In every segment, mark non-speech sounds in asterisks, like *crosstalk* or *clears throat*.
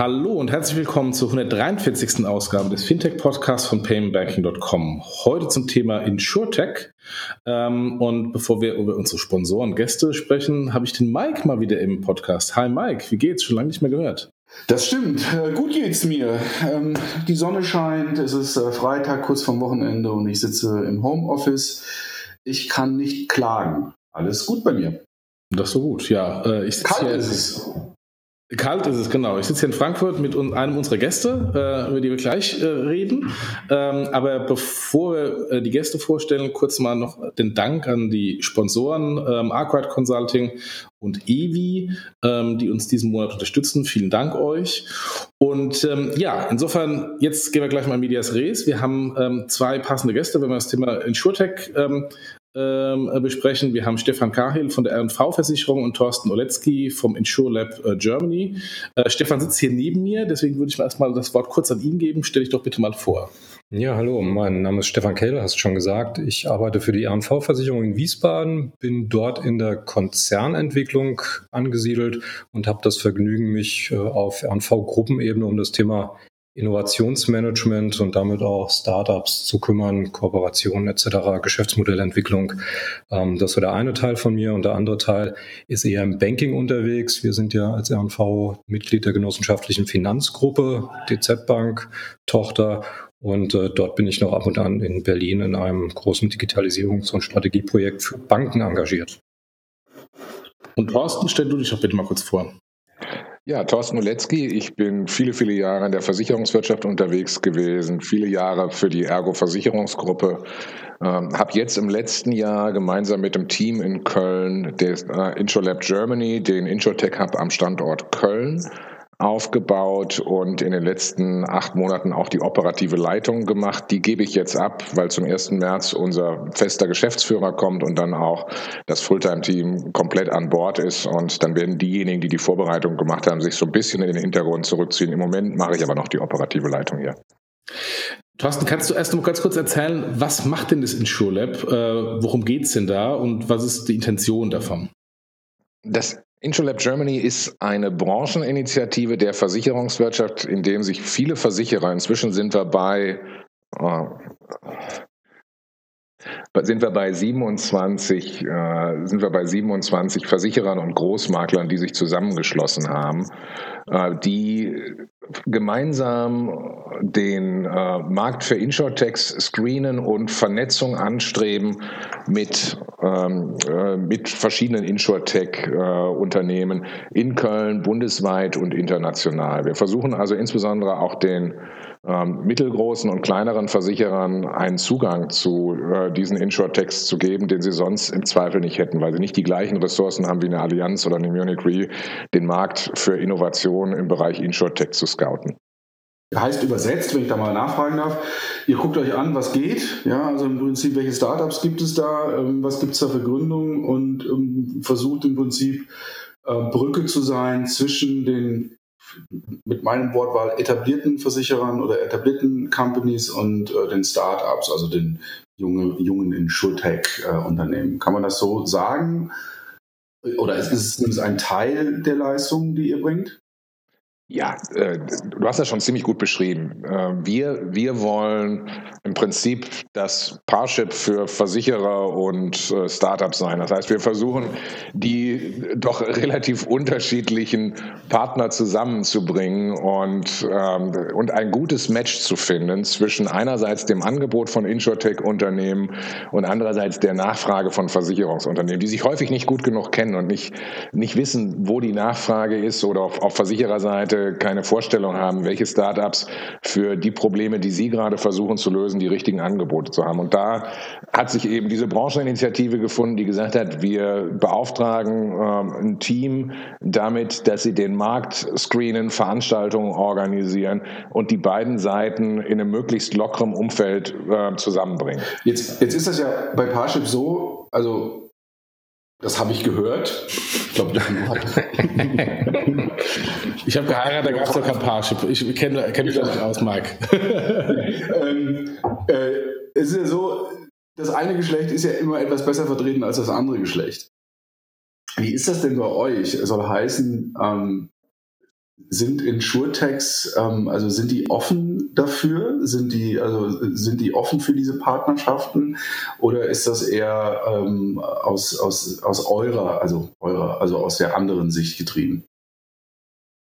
Hallo und herzlich willkommen zur 143. Ausgabe des Fintech-Podcasts von paymentbanking.com. Heute zum Thema InsurTech. Ähm, und bevor wir über unsere Sponsoren, Gäste sprechen, habe ich den Mike mal wieder im Podcast. Hi Mike, wie geht's? Schon lange nicht mehr gehört. Das stimmt. Äh, gut geht's mir. Ähm, die Sonne scheint, es ist äh, Freitag, kurz vorm Wochenende und ich sitze im Homeoffice. Ich kann nicht klagen. Alles gut bei mir. Das ist so gut, ja. Äh, ich Kalt hier, ist es. Kalt ist es, genau. Ich sitze hier in Frankfurt mit einem unserer Gäste, äh, über die wir gleich äh, reden. Ähm, aber bevor wir äh, die Gäste vorstellen, kurz mal noch den Dank an die Sponsoren ähm, Arkwright Consulting und Evi, ähm, die uns diesen Monat unterstützen. Vielen Dank euch. Und ähm, ja, insofern, jetzt gehen wir gleich mal in Medias Res. Wir haben zwei passende Gäste, wenn wir das Thema InsurTech ähm, äh, besprechen. Wir haben Stefan Kahil von der R&V-Versicherung und Thorsten Oletzky vom InsurLab äh, Germany. Äh, Stefan sitzt hier neben mir, deswegen würde ich mir erstmal das Wort kurz an ihn geben. Stell dich doch bitte mal vor. Ja, hallo, mein Name ist Stefan Kehl, hast du schon gesagt. Ich arbeite für die R&V-Versicherung in Wiesbaden, bin dort in der Konzernentwicklung angesiedelt und habe das Vergnügen, mich äh, auf R&V-Gruppenebene um das Thema Innovationsmanagement und damit auch Startups zu kümmern, Kooperationen etc., Geschäftsmodellentwicklung. Ähm, das war der eine Teil von mir und der andere Teil ist eher im Banking unterwegs. Wir sind ja als RNV Mitglied der genossenschaftlichen Finanzgruppe, DZ Bank, Tochter und äh, dort bin ich noch ab und an in Berlin in einem großen Digitalisierungs- und Strategieprojekt für Banken engagiert. Und Thorsten, stell du dich doch bitte mal kurz vor. Ja, Thorsten Uletzki. Ich bin viele, viele Jahre in der Versicherungswirtschaft unterwegs gewesen, viele Jahre für die Ergo Versicherungsgruppe. Ähm, habe jetzt im letzten Jahr gemeinsam mit dem Team in Köln des äh, InsurLab Germany den InsurTech Hub am Standort Köln aufgebaut und in den letzten acht Monaten auch die operative Leitung gemacht. Die gebe ich jetzt ab, weil zum 1. März unser fester Geschäftsführer kommt und dann auch das Fulltime-Team komplett an Bord ist. Und dann werden diejenigen, die die Vorbereitung gemacht haben, sich so ein bisschen in den Hintergrund zurückziehen. Im Moment mache ich aber noch die operative Leitung hier. Thorsten, kannst du erst noch mal ganz kurz erzählen, was macht denn das InsurLab? Äh, worum geht es denn da und was ist die Intention davon? Das InsurLab Germany ist eine Brancheninitiative der Versicherungswirtschaft, in dem sich viele Versicherer, inzwischen sind wir bei, äh, sind wir bei 27, äh, sind wir bei 27 Versicherern und Großmaklern, die sich zusammengeschlossen haben, äh, die gemeinsam den äh, Markt für Insurtechs screenen und Vernetzung anstreben mit, ähm, äh, mit verschiedenen Insurtech-Unternehmen äh, in Köln, bundesweit und international. Wir versuchen also insbesondere auch den ähm, mittelgroßen und kleineren Versicherern einen Zugang zu äh, diesen Insurtechs zu geben, den sie sonst im Zweifel nicht hätten, weil sie nicht die gleichen Ressourcen haben wie eine Allianz oder eine Munich Re, den Markt für Innovation im Bereich Insurtech zu scouten. Heißt übersetzt, wenn ich da mal nachfragen darf, ihr guckt euch an, was geht, ja, also im Prinzip, welche Startups gibt es da, ähm, was gibt es da für Gründungen und ähm, versucht im Prinzip äh, Brücke zu sein zwischen den mit meinem Wortwahl etablierten Versicherern oder etablierten Companies und äh, den Startups, also den junge, jungen Insurtech-Unternehmen. Äh, Kann man das so sagen? Oder ist es ein Teil der Leistung, die ihr bringt? Ja, äh, du hast das schon ziemlich gut beschrieben. Äh, wir, wir wollen im Prinzip das Parship für Versicherer und äh, Startups sein. Das heißt, wir versuchen, die doch *laughs* relativ unterschiedlichen Partner zusammenzubringen und, ähm, und ein gutes Match zu finden zwischen einerseits dem Angebot von Insurtech-Unternehmen und andererseits der Nachfrage von Versicherungsunternehmen, die sich häufig nicht gut genug kennen und nicht, nicht wissen, wo die Nachfrage ist oder auf, auf Versichererseite keine Vorstellung haben, welche Startups für die Probleme, die Sie gerade versuchen zu lösen, die richtigen Angebote zu haben. Und da hat sich eben diese Brancheninitiative gefunden, die gesagt hat, wir beauftragen ähm, ein Team damit, dass sie den Markt screenen, Veranstaltungen organisieren und die beiden Seiten in einem möglichst lockeren Umfeld äh, zusammenbringen. Jetzt, jetzt ist das ja bei Parship so, also Das habe ich gehört. Ich glaube, *laughs* Ich habe geheiratet, da gab es doch kein Parship. Ich kenne kenn mich da nicht aus, Mike. *laughs* ähm, äh, es ist ja so, das eine Geschlecht ist ja immer etwas besser vertreten als das andere Geschlecht. Wie ist das denn bei euch? Es soll heißen, ähm, sind Insurtechs, ähm, also sind die offen dafür? Sind die, also sind die offen für diese Partnerschaften? Oder ist das eher ähm, aus, aus, aus eurer, also eurer, also aus der anderen Sicht getrieben?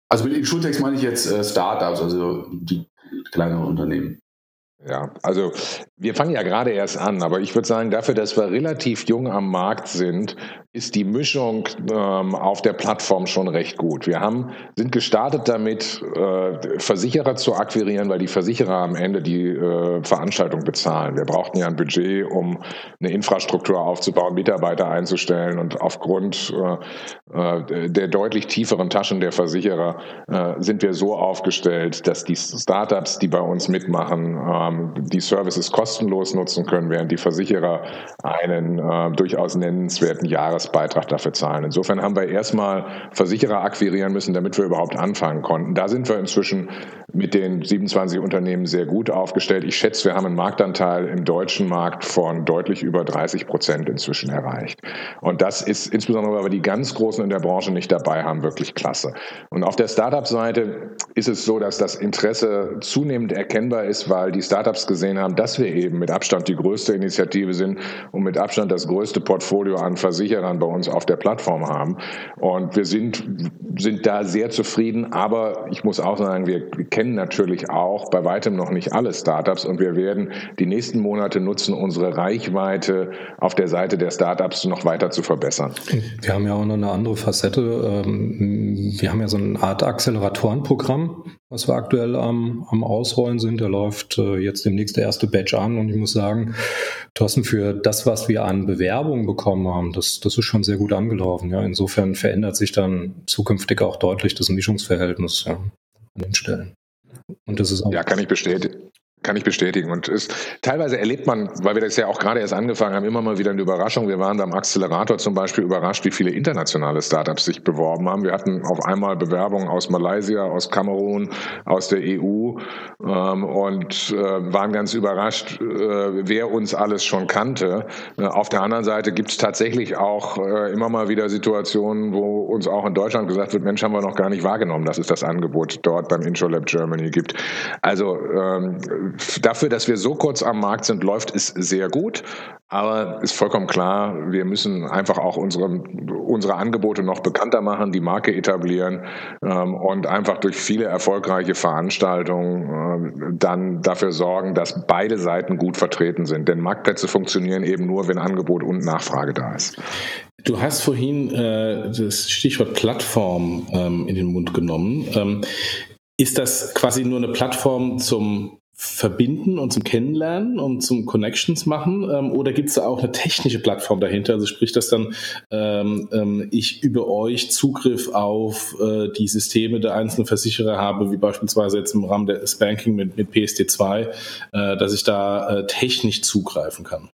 Also mit Insurtechs meine ich jetzt äh, Startups, also die kleineren Unternehmen. Ja, also wir fangen ja gerade erst an, aber ich würde sagen, dafür, dass wir relativ jung am Markt sind, ist die Mischung ähm, auf der Plattform schon recht gut. Wir haben, sind gestartet damit, äh, Versicherer zu akquirieren, weil die Versicherer am Ende die äh, Veranstaltung bezahlen. Wir brauchten ja ein Budget, um eine Infrastruktur aufzubauen, Mitarbeiter einzustellen und aufgrund äh, äh der deutlich tieferen Taschen der Versicherer äh, sind wir so aufgestellt, dass die Startups, die bei uns mitmachen, ähm, die Services kostenlos nutzen können, während die Versicherer einen äh, durchaus nennenswerten Jahres Jahresbeitrag dafür zahlen. Insofern haben wir erstmal Versicherer akquirieren müssen, damit wir überhaupt anfangen konnten. Da sind wir inzwischen mit den 27 Unternehmen sehr gut aufgestellt. Ich schätze, wir haben einen Marktanteil im deutschen Markt von deutlich über 30 Prozent inzwischen erreicht. Und das ist insbesondere, weil wir die ganz Großen in der Branche nicht dabei haben, wirklich klasse. Und auf der Startup-Seite ist es so, dass das Interesse zunehmend erkennbar ist, weil die Startups gesehen haben, dass wir eben mit Abstand die größte Initiative sind und mit Abstand das größte Portfolio an Versicherern bei uns auf der Plattform haben. Und wir sind, sind da sehr zufrieden. Aber ich muss auch sagen, wir, wir kennen natürlich auch bei weitem noch nicht alle Startups und wir werden die nächsten Monate nutzen, unsere Reichweite auf der Seite der Startups noch weiter zu verbessern. Wir haben ja auch noch eine andere Facette. Ähm, wir haben ja so eine Art Acceleratorenprogramm, was wir aktuell am, am Ausrollen sind. Der läuft äh, jetzt demnächst der erste Batch an und ich muss sagen, Thorsten, für das, was wir an Bewerbungen bekommen haben, das, das ist schon sehr gut angelaufen. Ja. Insofern verändert sich dann zukünftig auch deutlich das Mischungsverhältnis ja, an den Stellen. Und das ist auch ja, kann ich bestätigen. Kann ich bestätigen. Und es, teilweise erlebt man, weil wir das ja auch gerade erst angefangen haben, immer mal wieder eine Überraschung. Wir waren beim Accelerator zum Beispiel überrascht, wie viele internationale Startups sich beworben haben. Wir hatten auf einmal Bewerbungen aus Malaysia, aus Kamerun, aus der EU ähm, und äh, waren ganz überrascht, äh, wer uns alles schon kannte. Äh, auf der anderen Seite gibt es tatsächlich auch äh, immer mal wieder Situationen, wo uns auch in Deutschland gesagt wird, Mensch, haben wir noch gar nicht wahrgenommen, dass es das Angebot dort beim InsurLab Germany gibt. Also ähm, dafür, dass wir so kurz am Markt sind, läuft es sehr gut. Aber ist vollkommen klar, wir müssen einfach auch unsere, unsere Angebote noch bekannter machen, die Marke etablieren ähm, und einfach durch viele erfolgreiche Veranstaltungen äh, dann dafür sorgen, dass beide Seiten gut vertreten sind. Denn Marktplätze funktionieren eben nur, wenn Angebot und Nachfrage da ist. Du hast vorhin äh, das Stichwort Plattform ähm, in den Mund genommen. Ähm, ist das quasi nur eine Plattform zum verbinden und zum Kennenlernen und zum Connections machen? Ähm, oder gibt es da auch eine technische Plattform dahinter? Also sprich, dass dann ähm, ähm, ich über euch Zugriff auf äh, die Systeme der einzelnen Versicherer habe, wie beispielsweise jetzt im Rahmen des Banking mit, mit PSD2, äh, dass ich da äh, technisch zugreifen kann?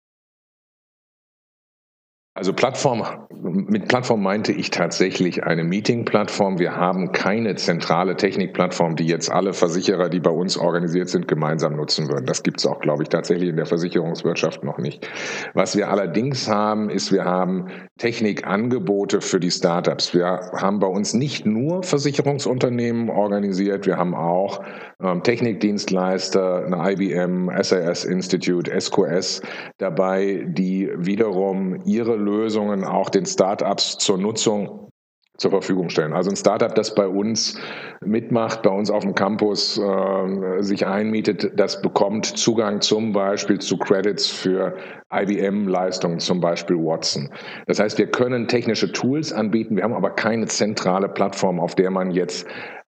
Also Plattform, mit Plattform meinte ich tatsächlich eine Meeting-Plattform. Wir haben keine zentrale Technikplattform, die jetzt alle Versicherer, die bei uns organisiert sind, gemeinsam nutzen würden. Das gibt es auch, glaube ich, tatsächlich in der Versicherungswirtschaft noch nicht. Was wir allerdings haben, ist, wir haben Technikangebote für die Startups. Wir haben bei uns nicht nur Versicherungsunternehmen organisiert, wir haben auch ähm, Technikdienstleister, eine IBM, SAS Institute, SQS dabei, die wiederum ihre Lösungen auch den Startups zur Nutzung zur Verfügung stellen. Also ein Startup, das bei uns mitmacht, bei uns auf dem Campus äh, sich einmietet, das bekommt Zugang zum Beispiel zu Credits für IBM-Leistungen, zum Beispiel Watson. Das heißt, wir können technische Tools anbieten, wir haben aber keine zentrale Plattform, auf der man jetzt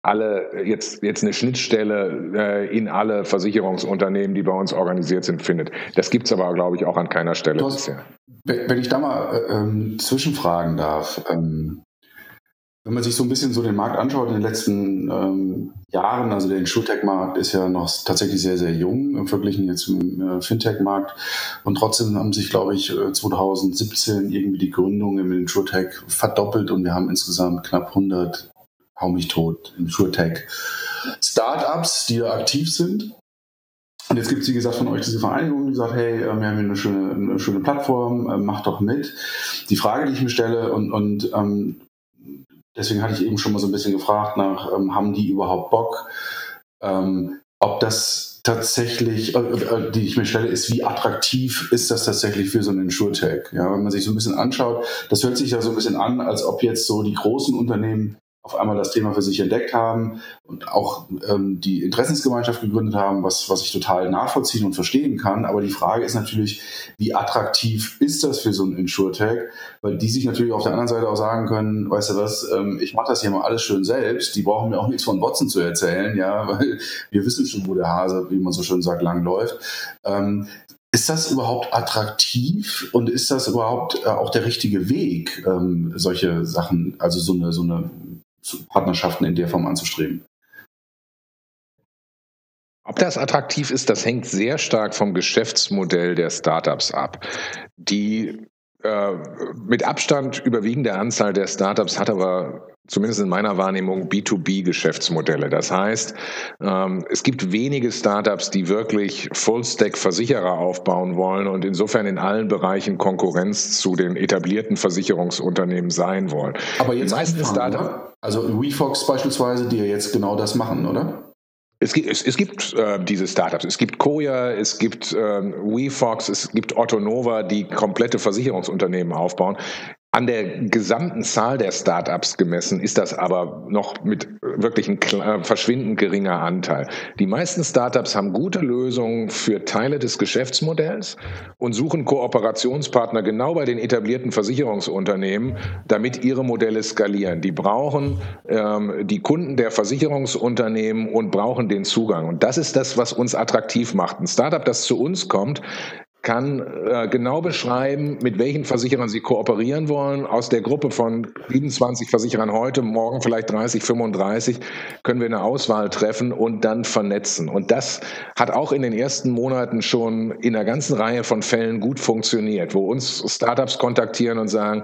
alle jetzt jetzt eine Schnittstelle äh, in alle Versicherungsunternehmen, die bei uns organisiert sind, findet. Das gibt es aber, glaube ich, auch an keiner Stelle hast, bisher. Wenn ich da mal äh, ähm, zwischenfragen darf, ähm, wenn man sich so ein bisschen so den Markt anschaut in den letzten ähm, Jahren, also der Insurtech-Markt ist ja noch tatsächlich sehr, sehr jung im Vergleich jetzt zum äh, Fintech-Markt. Und trotzdem haben sich, glaube ich, 2017 äh, irgendwie die Gründungen im Insurtech verdoppelt und wir haben insgesamt knapp 100, hau mich tot, Insurtech Startups, die da aktiv sind. Und jetzt gibt es, wie gesagt, von euch diese Vereinigung, die sagt, hey, äh, wir haben hier eine schöne, eine schöne Plattform, äh, macht doch mit. Die Frage, die ich mir stelle, und, und ähm, deswegen hatte ich eben schon mal so ein bisschen gefragt nach, ähm, haben die überhaupt Bock? Ähm, ob das tatsächlich, äh, äh, die ich mir stelle, ist, wie attraktiv ist das tatsächlich für so einen Insurtech? Ja, wenn man sich so ein bisschen anschaut, das hört sich ja so ein bisschen an, als ob jetzt so die großen Unternehmen auf einmal das Thema für sich entdeckt haben und auch ähm, die Interessensgemeinschaft gegründet haben, was, was ich total nachvollziehen und verstehen kann. Aber die Frage ist natürlich, wie attraktiv ist das für so ein Insurtech? Weil die sich natürlich auf der anderen Seite auch sagen können, weißt du was, ähm, ich mache das hier mal alles schön selbst. Die brauchen mir auch nichts von Watson zu erzählen, ja, *laughs* weil wir wissen schon, wo der Hase, wie man so schön sagt, lang läuft. Ähm, ist das überhaupt attraktiv und ist das überhaupt äh, auch der richtige Weg, ähm, solche Sachen, also so eine, so eine Partnerschaften in der Form anzustreben. Ob das attraktiv ist, das hängt sehr stark vom Geschäftsmodell der Startups ab. Die äh, mit Abstand überwiegende Anzahl der Startups hat aber zumindest in meiner Wahrnehmung B2B-Geschäftsmodelle. Das heißt, ähm, es gibt wenige Startups, die wirklich Full-Stack-Versicherer aufbauen wollen und insofern in allen Bereichen Konkurrenz zu den etablierten Versicherungsunternehmen sein wollen. Aber jetzt die meisten Startups, also WeFox beispielsweise, die ja jetzt genau das machen, oder? Es gibt, es, es gibt äh, diese Startups. Es gibt Koya, es gibt äh, WeFox, es gibt Otto Nova, die komplette Versicherungsunternehmen aufbauen. An der gesamten Zahl der Startups gemessen ist das aber noch mit wirklich ein äh, verschwindend geringer Anteil. Die meisten Startups haben gute Lösungen für Teile des Geschäftsmodells und suchen Kooperationspartner genau bei den etablierten Versicherungsunternehmen, damit ihre Modelle skalieren. Die brauchen ähm, die Kunden der Versicherungsunternehmen und brauchen den Zugang. Und das ist das, was uns attraktiv macht. Ein Startup, das zu uns kommt, kann äh, genau beschreiben, mit welchen Versicherern sie kooperieren wollen. Aus der Gruppe von 27 Versicherern heute, morgen vielleicht 30, 35, können wir eine Auswahl treffen und dann vernetzen. Und das hat auch in den ersten Monaten schon in einer ganzen Reihe von Fällen gut funktioniert, wo uns Startups kontaktieren und sagen,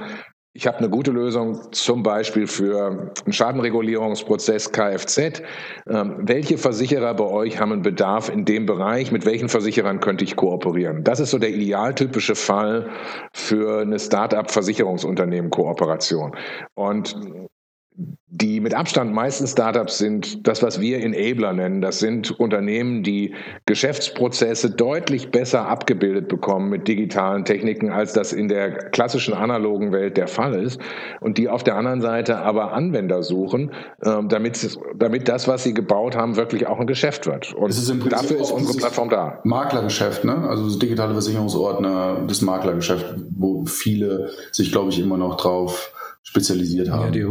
ich habe eine gute Lösung zum Beispiel für einen Schadenregulierungsprozess Kfz. Ähm, welche Versicherer bei euch haben einen Bedarf in dem Bereich? Mit welchen Versicherern könnte ich kooperieren? Das ist so der idealtypische Fall für eine Start-up-Versicherungsunternehmen-Kooperation. Und die mit Abstand meisten Startups sind das, was wir Enabler nennen. Das sind Unternehmen, die Geschäftsprozesse deutlich besser abgebildet bekommen mit digitalen Techniken, als das in der klassischen analogen Welt der Fall ist. Und die auf der anderen Seite aber Anwender suchen, ähm, damit, damit das, was sie gebaut haben, wirklich auch ein Geschäft wird. Und ist dafür ist unsere Plattform da. Maklergeschäft, ne? Also das digitale Versicherungsordner, das Maklergeschäft, wo viele sich, glaube ich, immer noch drauf spezialisiert haben. Ja, die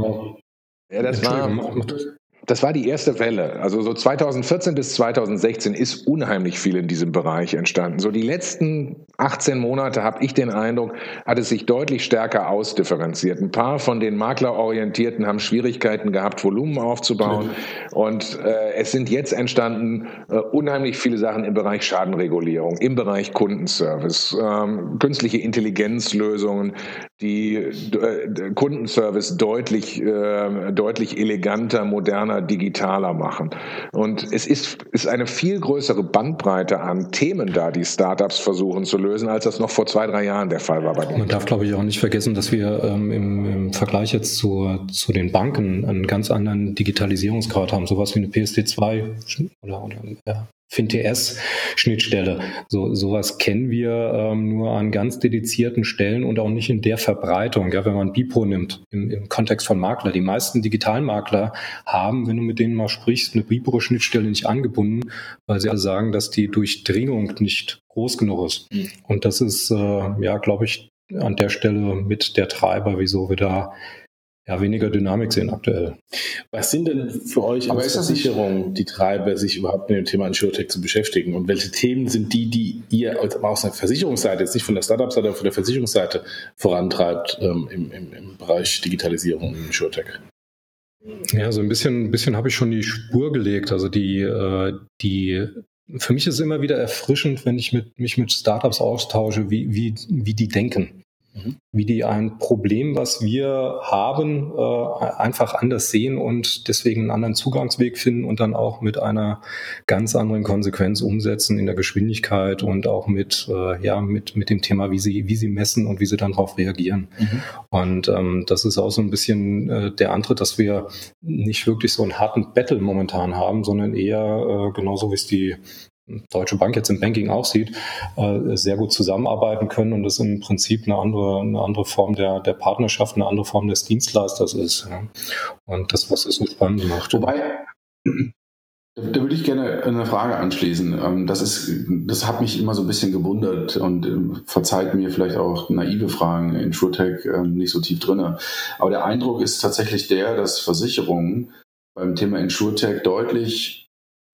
ja, das war, das war die erste Welle. Also so 2014 bis 2016 ist unheimlich viel in diesem Bereich entstanden. So die letzten 18 Monate habe ich den Eindruck, hat es sich deutlich stärker ausdifferenziert. Ein paar von den Maklerorientierten haben Schwierigkeiten gehabt, Volumen aufzubauen. Und äh, es sind jetzt entstanden äh, unheimlich viele Sachen im Bereich Schadenregulierung, im Bereich Kundenservice, ähm, künstliche Intelligenzlösungen, die äh, Kundenservice deutlich, äh, deutlich eleganter, moderner, digitaler machen. Und es ist, ist eine viel größere Bandbreite an Themen da, die Startups versuchen zu lösen, als das noch vor zwei, drei Jahren der Fall war bei denen. Man darf, glaube ich, auch nicht vergessen, dass wir ähm, im, im, Vergleich jetzt zu, zu den Banken einen ganz anderen Digitalisierungsgrad haben. Sowas wie eine PSD2 oder, oder ja, FinTS-Schnittstelle. So, sowas kennen wir ähm, nur an ganz dedizierten Stellen und auch nicht in der Verbreitung. Ja, wenn man Bipro nimmt im, im Kontext von Makler. Die meisten Digitalmakler haben, wenn du mit denen mal sprichst, eine Bipro-Schnittstelle nicht angebunden, weil sie alle sagen, dass die Durchdringung nicht groß genug ist. Mhm. Und das ist, äh, ja, glaube ich, an der Stelle mit der Treiber, wieso wir da ja, weniger Dynamik sehen aktuell. Was sind denn für euch als Versicherung die Treiber, sich überhaupt mit dem Thema Insurtech zu beschäftigen? Und welche Themen sind die, die ihr aus der Versicherungsseite, jetzt nicht von der Startup-Seite, aber von der Versicherungsseite vorantreibt ähm, im, im, im, Bereich Digitalisierung und Insurtech? Ja, so ein bisschen, ein bisschen habe ich schon die Spur gelegt. Also die, äh, die, für mich ist es immer wieder erfrischend, wenn ich mit, mich mit Startups austausche, wie, wie, wie die denken. Mhm. wie die ein Problem, was wir haben, äh, einfach anders sehen und deswegen einen anderen Zugangsweg finden und dann auch mit einer ganz anderen Konsequenz umsetzen in der Geschwindigkeit und auch mit, äh, ja, mit, mit dem Thema, wie sie, wie sie messen und wie sie dann darauf reagieren. Mhm. Und ähm, das ist auch so ein bisschen äh, der Antritt, dass wir nicht wirklich so einen harten Battle momentan haben, sondern eher äh, genauso wie es die Deutsche Bank jetzt im Banking auch sieht, äh, sehr gut zusammenarbeiten können und das im Prinzip eine andere, eine andere Form der, der Partnerschaft, eine andere Form des Dienstleisters ist. Und das, was es so spannend macht. Wobei, da würde ich gerne eine Frage anschließen. Ähm, das ist, das hat mich immer so ein bisschen gewundert und ähm, verzeiht mir vielleicht auch naive Fragen in SureTech ähm, nicht so tief drinne. Aber der Eindruck ist tatsächlich der, dass Versicherungen beim Thema InsurTech deutlich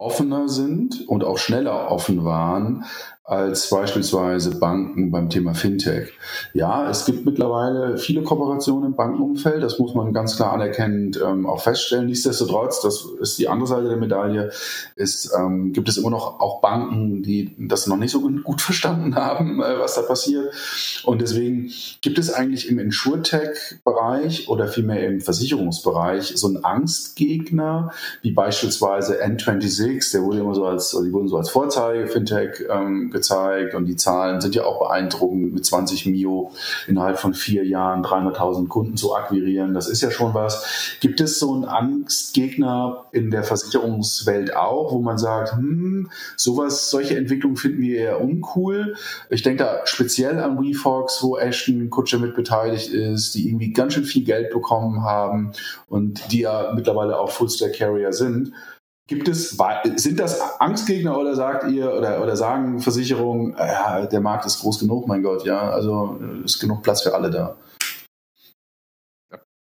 offener sind und auch schneller offen waren als beispielsweise Banken beim Thema Fintech. Ja, es gibt mittlerweile viele Kooperationen im Bankenumfeld, das muss man ganz klar anerkennend ähm, auch feststellen. Nichtsdestotrotz, das ist die andere Seite der Medaille, ist, ähm, gibt es immer noch auch Banken, die das noch nicht so gut verstanden haben, äh, was da passiert. Und deswegen gibt es eigentlich im Insurtech-Bereich oder vielmehr im Versicherungsbereich so einen Angstgegner, wie beispielsweise N26, der wurde immer so als, die wurden so als Vorzeige Fintech ähm, gezeigt und die Zahlen sind ja auch beeindruckend mit 20 Mio innerhalb von vier Jahren 300.000 Kunden zu akquirieren. Das ist ja schon was. Gibt es so einen Angstgegner in der Versicherungswelt auch, wo man sagt, hm, sowas, solche Entwicklungen finden wir eher uncool. Ich denke da speziell an WeFox, wo Ashton Kutscher mit beteiligt ist, die irgendwie ganz schön viel Geld bekommen haben und die ja mittlerweile auch Full-Stack Carrier sind. Gibt es, sind das Angstgegner oder sagt ihr oder, oder sagen Versicherungen, ja, der Markt ist groß genug, mein Gott, ja, also ist genug Platz für alle da?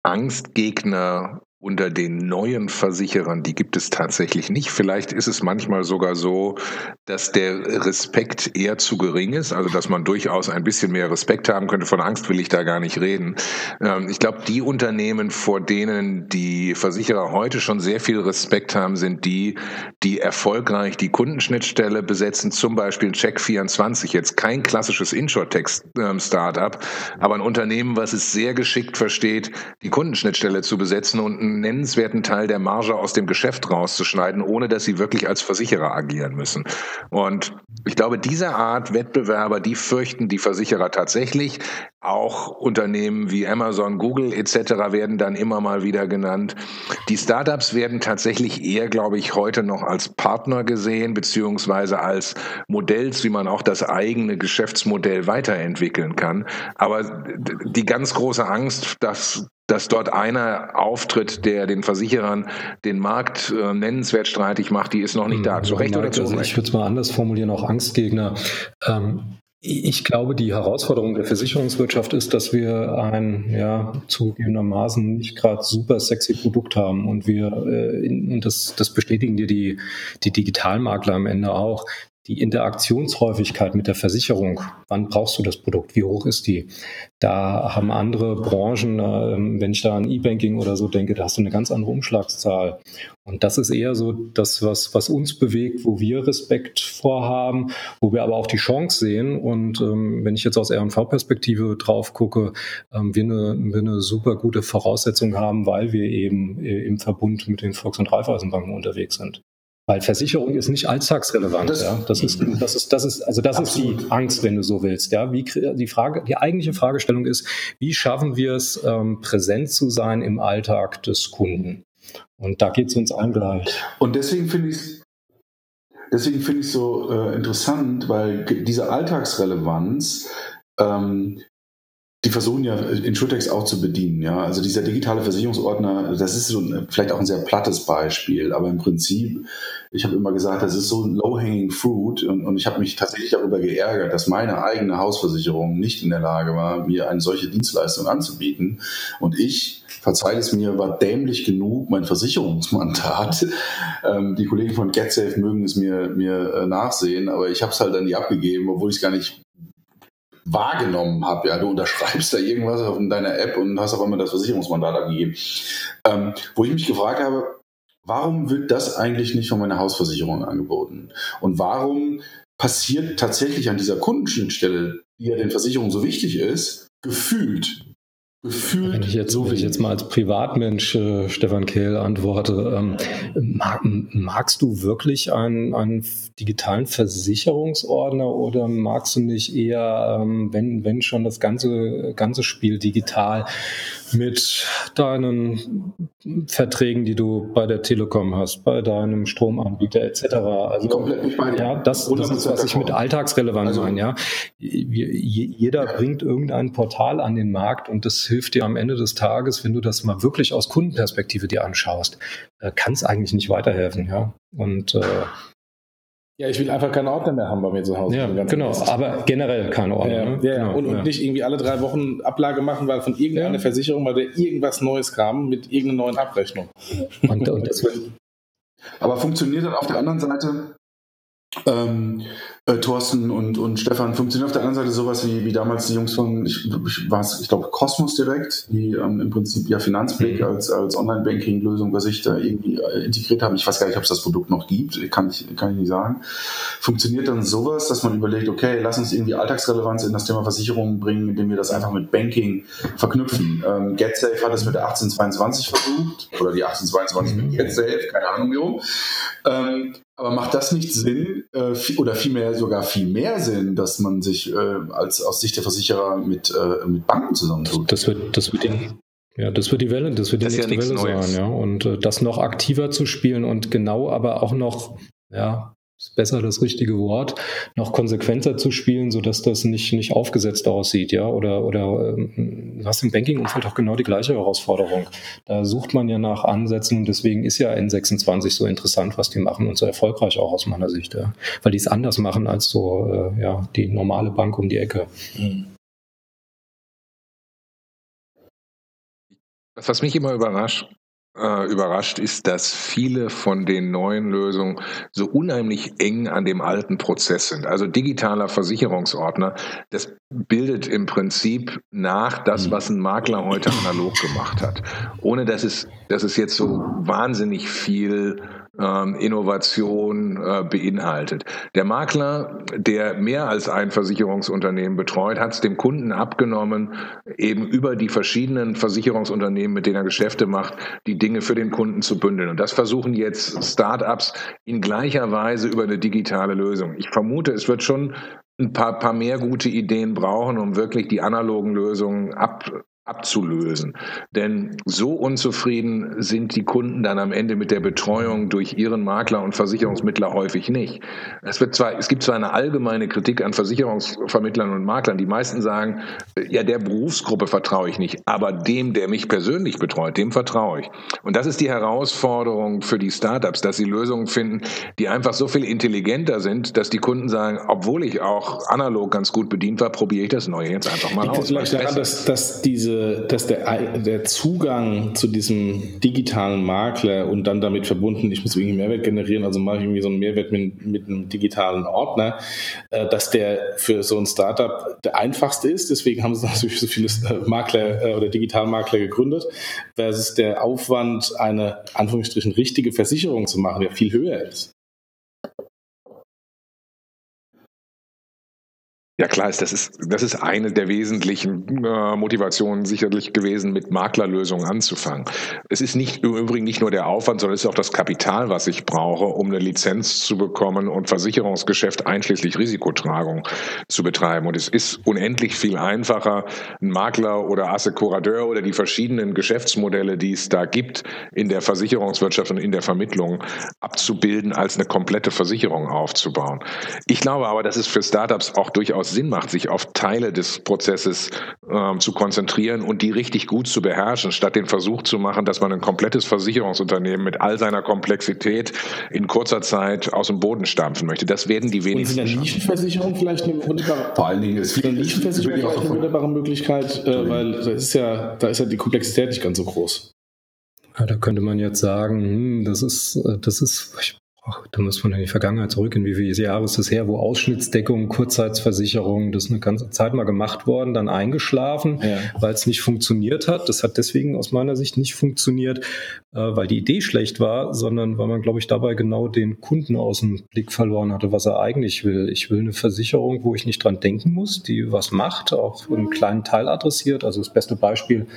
Angstgegner unter den neuen Versicherern, die gibt es tatsächlich nicht. Vielleicht ist es manchmal sogar so, dass der Respekt eher zu gering ist, also dass man durchaus ein bisschen mehr Respekt haben könnte. Von Angst will ich da gar nicht reden. Ähm, ich glaube, die Unternehmen, vor denen die Versicherer heute schon sehr viel Respekt haben, sind die, die erfolgreich die Kundenschnittstelle besetzen, zum Beispiel Check24, jetzt kein klassisches Insurtech-Startup, aber ein Unternehmen, was es sehr geschickt versteht, die Kundenschnittstelle zu besetzen und ein nennenswerten Teil der Marge aus dem Geschäft rauszuschneiden, ohne dass sie wirklich als Versicherer agieren müssen. Und ich glaube, diese Art Wettbewerber, die fürchten die Versicherer tatsächlich. Auch Unternehmen wie Amazon, Google etc. werden dann immer mal wieder genannt. Die Startups werden tatsächlich eher, glaube ich, heute noch als Partner gesehen, beziehungsweise als Modells, wie man auch das eigene Geschäftsmodell weiterentwickeln kann. Aber die ganz große Angst, dass dass dort einer auftritt, der den Versicherern den Markt äh, nennenswert streitig macht, die ist noch nicht da. Hm, zu Recht oder zu also Ich würde es mal anders formulieren, auch Angstgegner. Ähm, ich glaube, die Herausforderung der Versicherungswirtschaft ist, dass wir ein ja zugegebenermaßen nicht gerade super sexy Produkt haben und wir äh, und das, das bestätigen dir die die Digitalmakler am Ende auch die Interaktionshäufigkeit mit der Versicherung, wann brauchst du das Produkt, wie hoch ist die? Da haben andere Branchen, äh, wenn ich da an E-Banking oder so denke, da hast du eine ganz andere Umschlagszahl. Und das ist eher so das, was, was uns bewegt, wo wir Respekt vorhaben, wo wir aber auch die Chance sehen. Und ähm, wenn ich jetzt aus R&V-Perspektive drauf gucke, ähm, wir, eine, wir eine super gute Voraussetzung haben, weil wir eben äh, im Verbund mit den Volks- und Raiffeisenbanken unterwegs sind. Weil Versicherung ist nicht alltagsrelevant. Das, ja. das ist, das ist, das ist, also das absolut. ist die Angst, wenn du so willst. Ja, wie die Frage, die eigentliche Fragestellung ist, wie schaffen wir es, ähm, präsent zu sein im Alltag des Kunden? Und da geht es uns allen gleich. Und deswegen finde ich deswegen finde ich so äh, interessant, weil diese Alltagsrelevanz ähm, die versuchen ja Insurtex auch zu bedienen. Ja, also dieser digitale Versicherungsordner, das ist so ein, vielleicht auch ein sehr plattes Beispiel, aber im Prinzip, ich habe immer gesagt, das ist so ein low-hanging fruit und, und ich habe mich tatsächlich darüber geärgert, dass meine eigene Hausversicherung nicht in der Lage war, mir eine solche Dienstleistung anzubieten und ich verzeiht es mir, war dämlich genug, mein Versicherungsmandat. *laughs* Ähm, die Kollegen von GetSafe mögen es mir, mir äh, nachsehen, aber ich habe es halt dann nie abgegeben, obwohl ich es gar nicht wahrgenommen habe. Ja, du unterschreibst da irgendwas in deiner App und hast auf einmal das Versicherungsmandat abgegeben. Ähm, wo ich mich gefragt habe, warum wird das eigentlich nicht von meiner Hausversicherung angeboten? Und warum passiert tatsächlich an dieser Kundenschnittstelle, die ja den Versicherungen so wichtig ist, gefühlt gefühlt. Wenn ich jetzt, so wenn ich jetzt mal als Privatmensch äh, Stefan Kehl antworte, ähm, mag, magst du wirklich einen, einen digitalen Versicherungsordner oder magst du nicht eher, ähm, wenn, wenn schon das ganze, ganze Spiel digital mit deinen Verträgen, die du bei der Telekom hast, bei deinem Stromanbieter etc. Also, Komplett nicht bei ja, das, das ist, was ich mit alltagsrelevant also, meine. Ja. Jeder ja. bringt irgendein Portal an den Markt und das hilft dir am Ende des Tages, wenn du das mal wirklich aus Kundenperspektive dir anschaust, äh, kann es eigentlich nicht weiterhelfen. Ja. Und äh, ja, ich will einfach keine Ordner mehr haben bei mir zu Hause. Ja, genau, aber generell keine Ordner. Ja, ne? ja, genau, und, und nicht irgendwie alle drei Wochen Ablage machen, weil von irgendeiner ja. Versicherung mal irgendwas Neues kam mit irgendeiner neuen Abrechnung. Und, und *laughs* das aber funktioniert dann auf der anderen Seite ähm, äh, Thorsten und, und Stefan, funktioniert auf der anderen Seite sowas wie, wie damals die Jungs von, ich, ich, ich glaube, Cosmos direkt, die ähm, im Prinzip ja Finanzblick mhm. als, als Online-Banking-Lösung bei sich da irgendwie äh, integriert haben. Ich weiß gar nicht, ob es das Produkt noch gibt, kann ich, kann ich nicht sagen. Funktioniert dann sowas, dass man überlegt, okay, lass uns irgendwie Alltagsrelevanz in das Thema Versicherungen bringen, indem wir das einfach mit Banking verknüpfen. Ähm, GetSafe hat es mit der 1822 versucht, oder die 1822 mit mhm. GetSafe, keine Ahnung wie rum. Ähm, aber macht das nicht Sinn äh, oder vielmehr sogar viel mehr Sinn, dass man sich äh, als aus Sicht der Versicherer mit, äh, mit Banken zusammentut? Das wird, das wird die, ja, das wird die Welle, das wird die das nächste ja Welle Neues. sein, ja. Und äh, das noch aktiver zu spielen und genau aber auch noch ja, ist besser das richtige Wort, noch konsequenter zu spielen, sodass das nicht, nicht aufgesetzt aussieht, ja. Oder, oder ähm, du hast im Banking-Umfeld auch genau die gleiche Herausforderung. Da sucht man ja nach Ansätzen und deswegen ist ja N26 so interessant, was die machen und so erfolgreich auch aus meiner Sicht, ja. Weil die es anders machen als so äh, ja, die normale Bank um die Ecke. Mhm. Was mich immer überrascht, äh, überrascht ist, dass viele von den neuen Lösungen so unheimlich eng an dem alten Prozess sind. Also digitaler Versicherungsordner, das bildet im Prinzip nach das, mhm. was ein Makler heute analog gemacht hat. Ohne dass es, dass es jetzt so wahnsinnig viel ähm, Innovation äh, beinhaltet. Der Makler, der mehr als ein Versicherungsunternehmen betreut, hat es dem Kunden abgenommen, eben über die verschiedenen Versicherungsunternehmen, mit denen er Geschäfte macht, die Dinge für den Kunden zu bündeln. Und das versuchen jetzt Startups in gleicher Weise über eine digitale Lösung. Ich vermute, es wird schon ein paar, paar mehr gute Ideen brauchen, um wirklich die analogen Lösungen ab, abzulösen. Denn so unzufrieden sind die Kunden dann am Ende mit der Betreuung durch ihren Makler und Versicherungsmittler häufig nicht. Es, wird zwar, es gibt zwar eine allgemeine Kritik an Versicherungsvermittlern und Maklern. Die meisten sagen, ja, der Berufsgruppe vertraue ich nicht, aber dem, der mich persönlich betreut, dem vertraue ich. Und das ist die Herausforderung für die Startups, dass sie Lösungen finden, die einfach so viel intelligenter sind, dass die Kunden sagen, obwohl ich auch analog ganz gut bedient war, probiere ich das Neue jetzt einfach mal aus. Vielleicht daran, dass, dass diese dass der, der Zugang zu diesem digitalen Makler und dann damit verbunden, ich muss irgendwie Mehrwert generieren, also mache ich irgendwie so einen Mehrwert mit, mit einem digitalen Ordner, äh, dass der für so ein Startup der einfachste ist. Deswegen haben sie *laughs* natürlich so viele äh, Makler äh, oder Digitalmakler gegründet, versus der Aufwand, eine Anführungsstrichen richtige Versicherung zu machen, der viel höher ist. Ja klar, das ist, das ist eine der wesentlichen äh, Motivationen sicherlich gewesen, mit Maklerlösungen anzufangen. Es ist nicht im Übrigen nicht nur der Aufwand, sondern es ist auch das Kapital, was ich brauche, um eine Lizenz zu bekommen und Versicherungsgeschäft einschließlich Risikotragung zu betreiben. Und es ist unendlich viel einfacher, einen Makler oder Assekurateur oder die verschiedenen Geschäftsmodelle, die es da gibt in der Versicherungswirtschaft und in der Vermittlung abzubilden, als eine komplette Versicherung aufzubauen. Ich glaube aber, dass es für Startups auch durchaus durchaus Sinn macht, sich auf Teile des Prozesses ähm, zu konzentrieren und die richtig gut zu beherrschen, statt den Versuch zu machen, dass man ein komplettes Versicherungsunternehmen mit all seiner Komplexität in kurzer Zeit aus dem Boden stampfen möchte. Das werden die wenigsten. Und in der Nischenversicherung vielleicht eine wunderbare, vor allen Dingen ist eine Nischenversicherung vielleicht eine wunderbare Möglichkeit, äh, weil da ist ja, da ist ja die Komplexität nicht ganz so groß. Ja, da könnte man jetzt sagen, hm, das ist, äh, das ist, ich ach, da muss man in die Vergangenheit zurückgehen, wie viele Jahre ist das her, wo Ausschnittsdeckung, Kurzzeitsversicherung, das ist eine ganze Zeit mal gemacht worden, dann eingeschlafen, ja. weil es nicht funktioniert hat. Das hat deswegen aus meiner Sicht nicht funktioniert, äh, weil die Idee schlecht war, sondern weil man, glaube ich, dabei genau den Kunden aus dem Blick verloren hatte, was er eigentlich will. Ich will eine Versicherung, wo ich nicht dran denken muss, die was macht, auch einen kleinen Teil adressiert. Also das beste Beispiel,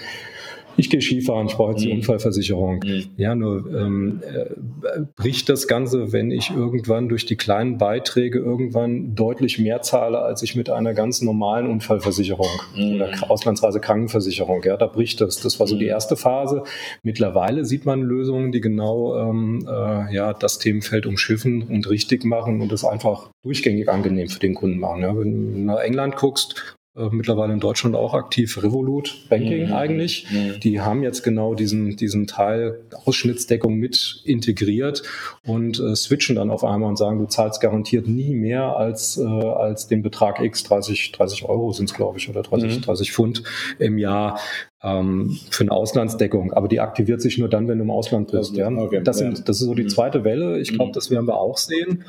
ich gehe Skifahren, ich brauche jetzt die mhm. Unfallversicherung. Mhm. Ja, nur ähm, äh, bricht das Ganze, wenn ich irgendwann durch die kleinen Beiträge irgendwann deutlich mehr zahle, als ich mit einer ganz normalen Unfallversicherung mhm. oder Auslandsreise Krankenversicherung. Ja, da bricht das. Das war so die mhm. erste Phase. Mittlerweile sieht man Lösungen, die genau ähm, äh, ja, das Themenfeld umschiffen und richtig machen und es einfach durchgängig angenehm für den Kunden machen. Ja, wenn du nach England guckst, äh, mittlerweile in Deutschland auch aktiv, Revolut Banking mhm. eigentlich. Mhm. Die haben jetzt genau diesen, diesen Teil Ausschnittsdeckung mit integriert und äh, switchen dann auf einmal und sagen, du zahlst garantiert nie mehr als, äh, als den Betrag X, 30, 30 Euro sind es, glaube ich, oder 30, mhm. 30 Pfund im Jahr ähm, für eine Auslandsdeckung. Aber die aktiviert sich nur dann, wenn du im Ausland bist. Ja? Das, sind, das ist so die mhm. zweite Welle. Ich glaube, mhm. das werden wir auch sehen.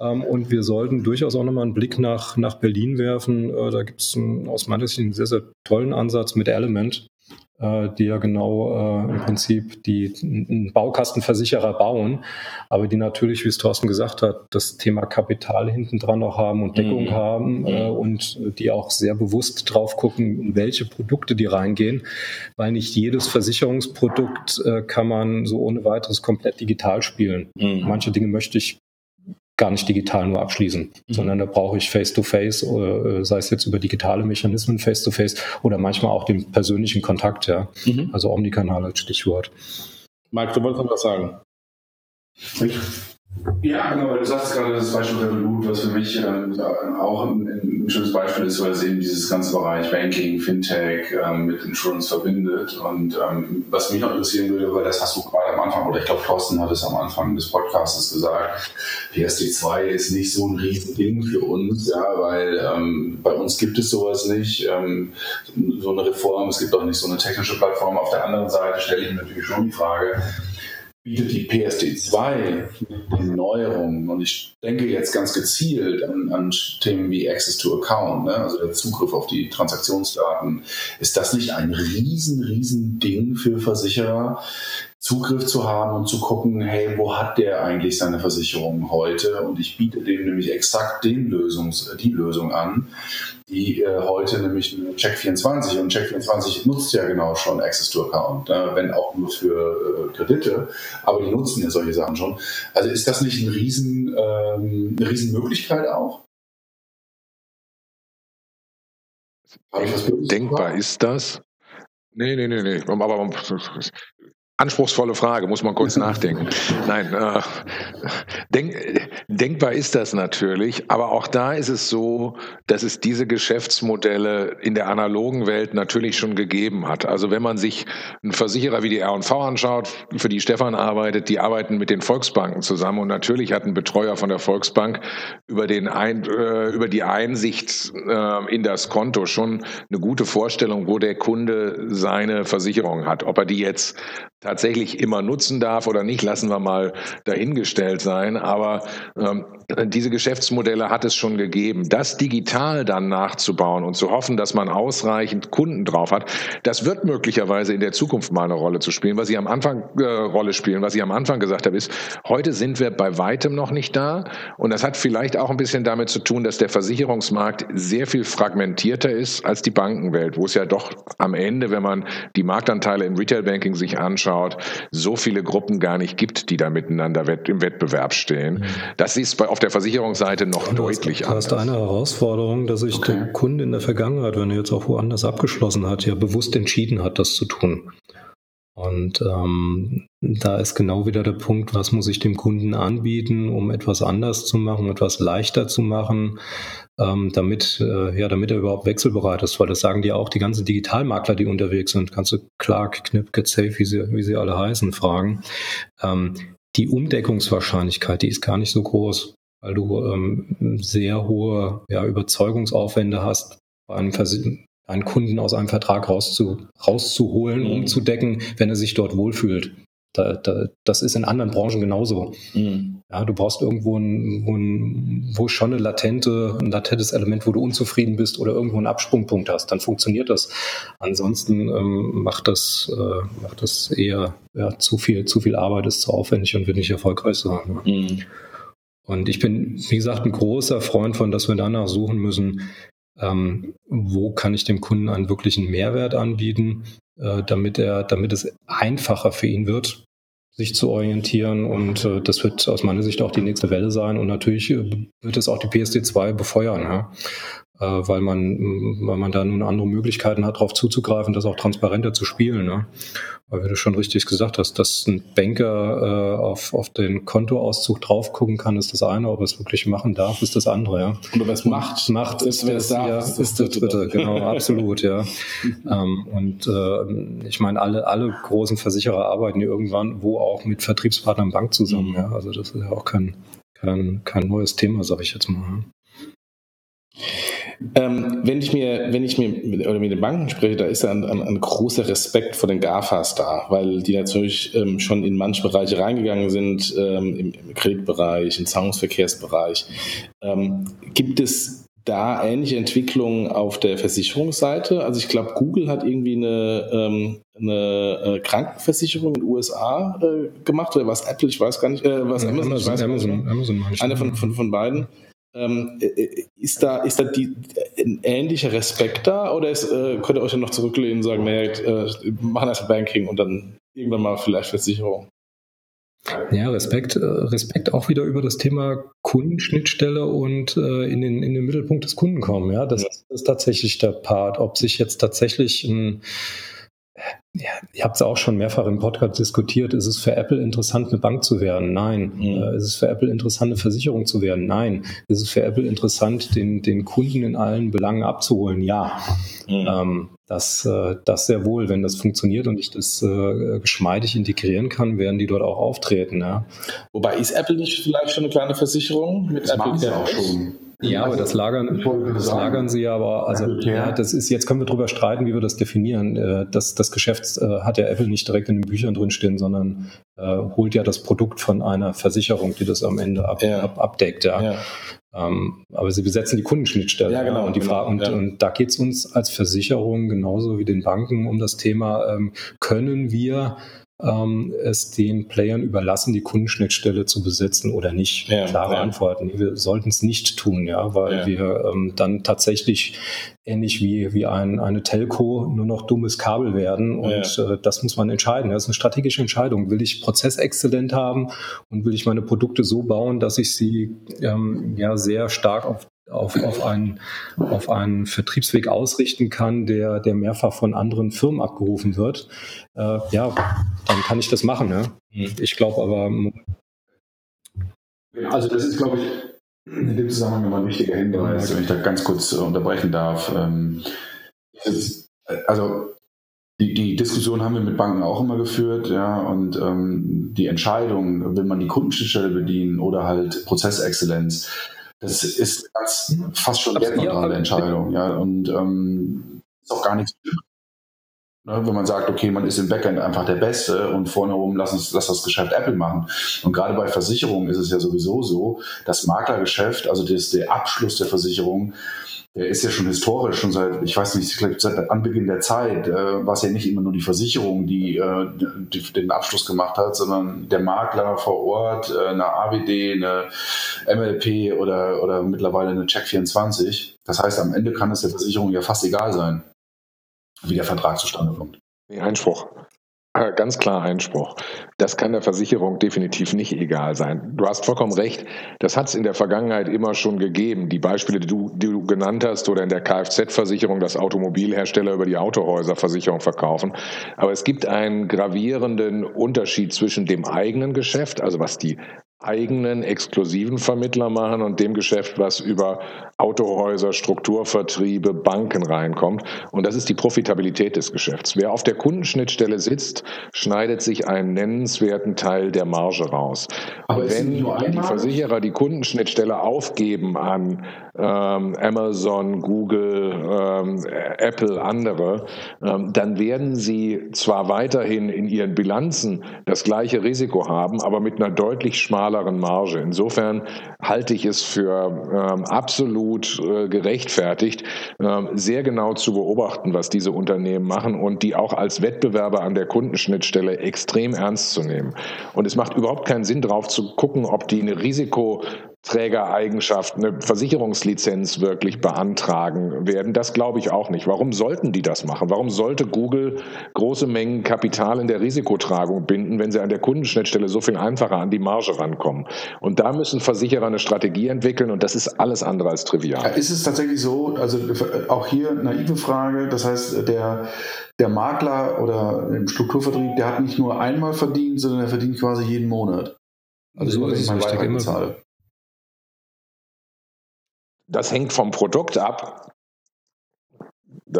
Ähm, und wir sollten durchaus auch nochmal einen Blick nach, nach Berlin werfen. Äh, da gibt es aus meiner Sicht einen sehr, sehr tollen Ansatz mit Element, die ja genau äh, im Prinzip die einen Baukastenversicherer bauen, aber die natürlich, wie es Thorsten gesagt hat, das Thema Kapital hinten dran noch haben und Deckung mhm. haben mhm. äh, und die auch sehr bewusst drauf gucken, welche Produkte die reingehen, weil nicht jedes Versicherungsprodukt äh, kann man so ohne weiteres komplett digital spielen. Mhm. Manche Dinge möchte ich gar nicht digital nur abschließen, mhm. sondern da brauche ich Face-to-Face, -face, äh, sei es jetzt über digitale Mechanismen Face-to-Face -face, oder manchmal auch den persönlichen Kontakt, ja. Mhm. Also Omnikanal als Stichwort. Mike, du wolltest noch was sagen? Ich ja, genau, weil du sagst gerade das Beispiel Revolut, was für mich ähm, auch ein, ein, schönes Beispiel ist, weil es eben dieses ganze Bereich Banking, Fintech ähm, mit Insurance verbindet. Und ähm, was mich noch interessieren würde, weil das hast du gerade am Anfang, oder ich glaube, Thorsten hat es am Anfang des Podcasts gesagt, PSD2 ist nicht so ein Riesending für uns, ja, weil ähm, bei uns gibt es sowas nicht, ähm, so eine Reform, es gibt auch nicht so eine technische Plattform. Auf der anderen Seite stelle ich mir natürlich schon die Frage, bietet die PSD2 die Neuerungen und ich denke jetzt ganz gezielt an, an Themen wie Access to Account, ne? also der Zugriff auf die Transaktionsdaten. Ist das nicht ein riesen, riesen Ding für Versicherer, Zugriff zu haben und zu gucken, hey, wo hat der eigentlich seine Versicherung heute? Und ich biete dem nämlich exakt den Lösungs, die Lösung an, die äh, heute nämlich Check24 und Check24 nutzt ja genau schon Access to Account, äh, wenn auch nur für äh, Kredite, aber die nutzen ja solche Sachen schon. Also ist das nicht ein riesen, ähm, eine Riesenmöglichkeit auch? Denkbar ist das. Nee, nee, nee, nee. Aber Anspruchsvolle Frage, muss man kurz *laughs* nachdenken. Nein, äh, denk, denkbar ist das natürlich, aber auch da ist es so, dass es diese Geschäftsmodelle in der analogen Welt natürlich schon gegeben hat. Also wenn man sich einen Versicherer wie die R&V anschaut, für die Stefan arbeitet, die arbeiten mit den Volksbanken zusammen und natürlich hat ein Betreuer von der Volksbank über, den ein, äh, über die Einsicht äh, in das Konto schon eine gute Vorstellung, wo der Kunde seine Versicherung hat. Ob er die jetzt tatsächlich immer nutzen darf oder nicht, lassen wir mal dahingestellt sein. Aber ähm, diese Geschäftsmodelle hat es schon gegeben. Das digital dann nachzubauen und zu hoffen, dass man ausreichend Kunden drauf hat, das wird möglicherweise in der Zukunft mal eine Rolle zu spielen. Was ich am Anfang äh, Rolle spielen, was ich am Anfang gesagt habe, ist, heute sind wir bei weitem noch nicht da. Und das hat vielleicht auch ein bisschen damit zu tun, dass der Versicherungsmarkt sehr viel fragmentierter ist als die Bankenwelt, wo es ja doch am Ende, wenn man die Marktanteile im Retail Banking sich anschaut, anschaut, so viele Gruppen gar nicht gibt, die da miteinander im Wettbewerb stehen. Mhm. Das ist auf der Versicherungsseite noch du deutlich hast, anders. Du hast eine Herausforderung, dass sich okay. der Kunde in der Vergangenheit, wenn er jetzt auch woanders abgeschlossen hat, ja bewusst entschieden hat, das zu tun. Und ähm, da ist genau wieder der Punkt, was muss ich dem Kunden anbieten, um etwas anders zu machen, etwas leichter zu machen, ähm, damit, äh, ja, damit er überhaupt wechselbereit ist. Weil das sagen die auch die ganzen Digitalmakler, die unterwegs sind. Kannst du Clark, Knip, GetSafe, wie sie, wie sie alle heißen, fragen. Ähm, die Umdeckungswahrscheinlichkeit, die ist gar nicht so groß, weil du ähm, sehr hohe ja, Überzeugungsaufwände hast bei einem Vers einen Kunden aus einem Vertrag rauszu, rauszuholen, mhm. umzudecken, wenn er sich dort wohlfühlt. Da, da, das ist in anderen Branchen genauso. Mhm. Ja, du brauchst irgendwo ein, wo, ein, wo schon eine latente, ein latentes Element, wo du unzufrieden bist oder irgendwo einen Absprungpunkt hast, dann funktioniert das. Ansonsten ähm, macht das äh, macht das eher ja, zu viel zu viel Arbeit, ist zu aufwendig und wird nicht erfolgreich sein. Mhm. Und ich bin, wie gesagt, ein großer Freund von, dass wir danach suchen müssen, ähm, wo kann ich dem Kunden einen wirklichen Mehrwert anbieten, äh, damit er, damit es einfacher für ihn wird, sich zu orientieren. Und äh, das wird aus meiner Sicht auch die nächste Welle sein. Und natürlich äh, wird es auch die PSD2 befeuern, ja? Äh, weil, man, weil man da nun andere Möglichkeiten hat, darauf zuzugreifen, das auch transparenter zu spielen. Ne? Weil wie du schon richtig gesagt hast, dass ein Banker äh, auf, auf den Kontoauszug drauf gucken kann, ist das eine, ob er es wirklich machen darf, ist das andere, ja. Und ob er es macht, macht ist, wer es sagt, ja, ist, ist das dritte, genau, absolut, ja. *laughs* ähm, und äh, ich meine, alle, alle großen Versicherer arbeiten ja irgendwann wo auch mit Vertriebspartnern Bank zusammen, mhm. ja. Also das ist ja auch kein, kein, kein neues Thema, sage ich jetzt mal. Ähm, wenn ich mir, wenn ich mir mit, oder mit den Banken spreche, da ist ja ein, ein, ein großer Respekt vor den GAFAs da, weil die natürlich ähm, schon in manche Bereiche reingegangen sind, ähm, im, im, Kreditbereich, im Zahlungsverkehrsbereich. Ähm, gibt es da ähnliche Entwicklungen auf der Versicherungsseite? Also ich glaube, Google hat irgendwie eine, ähm, eine äh, Krankenversicherung in den USA äh, gemacht oder was Apple, ich weiß gar nicht, äh, was Amazon, Amazon, Amazon, Amazon, Eine von, von, von beiden. Ähm, äh, äh, ist da, ist da die, ein ähnlicher Respekt da oder ist, äh, könnt ihr euch dann noch zurücklehnen und sagen, naja, äh, machen erst Banking und dann irgendwann mal vielleicht Versicherung? Ja, Respekt, äh, Respekt auch wieder über das Thema Kundenschnittstelle und äh, in, den, in den Mittelpunkt des Kunden kommen. Ja, das, ja. ist tatsächlich der Part. Ob sich jetzt tatsächlich ein ja, ihr habt es auch schon mehrfach im Podcast diskutiert. Ist es für Apple interessant, eine Bank zu werden? Nein. Mhm. Äh, ist es für Apple interessant, eine Versicherung zu werden? Nein. Ist es für Apple interessant, den, den Kunden in allen Belangen abzuholen? Ja. Mhm. Ähm, das, äh, das sehr wohl. Wenn das funktioniert und ich das äh, geschmeidig integrieren kann, werden die dort auch auftreten. Ja. Wobei ist Apple nicht vielleicht schon eine kleine Versicherung mit das Apple? Sie auch schon. Ja, aber das lagern, das lagern sie ja, aber also ja, das ist, jetzt können wir darüber streiten, wie wir das definieren. Äh, das, das Geschäft äh, hat ja Apple nicht direkt in den Büchern drinstehen, sondern äh, holt ja das Produkt von einer Versicherung, die das am Ende ab, ja. ab, abdeckt. Ja. ja. Ähm, aber sie besetzen die Kundenschnittstelle. Ja, genau. Und, die genau, und, ja. und da geht es uns als Versicherung genauso wie den Banken um das Thema, ähm, können wir ähm, es den Playern überlassen, die Kundenschnittstelle zu besetzen oder nicht. Ja, Klare ja. Antworten. Wir sollten es nicht tun, ja, weil ja. wir ähm, dann tatsächlich ähnlich wie, wie ein, eine Telco nur noch dummes Kabel werden. Und äh, das muss man entscheiden. Das ist eine strategische Entscheidung. Will ich prozessexzellent haben und will ich meine Produkte so bauen, dass ich sie ähm, ja sehr stark auf auf, auf, einen, auf einen Vertriebsweg ausrichten kann, der, der mehrfach von anderen Firmen abgerufen wird, äh, ja, dann kann ich das machen. Ne? Ich glaube aber. Also, das ist, glaube ich, in dem Zusammenhang immer ein wichtiger Hinweis, wenn ich da ganz kurz äh, unterbrechen darf. Ähm, ist, also, die, die, Diskussion haben wir mit Banken auch immer geführt, ja, und ähm, die Entscheidung, will man die Kundenschnittstelle bedienen oder halt Prozessexzellenz, das ist ganz, fast schon wertneutrale Entscheidung. Ja, und ähm, ist auch gar nichts Ne, wenn man sagt, okay, man ist im Backend einfach der Beste und vorne rum lass, uns, lass das Geschäft Apple machen. Und gerade bei Versicherungen ist es ja sowieso so, das Maklergeschäft, also das, der Abschluss der Versicherung, der ist ja schon historisch, schon seit, ich weiß nicht, seit Anbeginn der Zeit, äh, war es ja nicht immer nur die Versicherung, die, äh, die, den Abschluss gemacht hat, sondern der Makler vor Ort, äh, eine AWD, eine MLP oder, oder mittlerweile eine Check24. Das heißt, am Ende kann es der Versicherung ja fast egal sein, wie der Vertrag zustande kommt. Einspruch. Ah, ganz klar Einspruch. Das kann der Versicherung definitiv nicht egal sein. Du hast vollkommen recht. Das hat es in der Vergangenheit immer schon gegeben. Die Beispiele, die du, die du genannt hast, oder in der Kfz-Versicherung, dass Automobilhersteller über die Autohäuserversicherung verkaufen. Aber es gibt einen gravierenden Unterschied zwischen dem eigenen Geschäft, also was die eigenen exklusiven Vermittler machen und dem Geschäft, was über Autohäuser, Strukturvertriebe, Banken reinkommt. Und das ist die Profitabilität des Geschäfts. Wer auf der Kundenschnittstelle sitzt, schneidet sich einen nennenswerten Teil der Marge raus. Aber wenn die Versicherer die Kundenschnittstelle aufgeben an ähm, Amazon, Google, ähm, Apple, andere, ähm, dann werden sie zwar weiterhin in ihren Bilanzen das gleiche Risiko haben, aber mit einer deutlich schmaleren Marge. Insofern halte ich es für ähm, absolut äh, gerechtfertigt, ähm, sehr genau zu beobachten, was diese Unternehmen machen und die auch als Wettbewerber an der Kundenschnittstelle extrem ernst zu nehmen. Und es macht überhaupt keinen Sinn, darauf zu gucken, ob die eine Risiko Trägereigenschaft, eine Versicherungslizenz wirklich beantragen werden. Das glaube ich auch nicht. Warum sollten die das machen? Warum sollte Google große Mengen Kapital in der Risikotragung binden, wenn sie an der Kundenschnittstelle so viel einfacher an die Marge rankommen? Und da müssen Versicherer eine Strategie entwickeln und das ist alles andere als trivial. Ist es tatsächlich so, also auch hier naive Frage, das heißt, der, der Makler oder im Strukturvertrieb, der hat nicht nur einmal verdient, sondern er verdient quasi jeden Monat. Also, also ist es richtig immer, das hängt vom Produkt ab.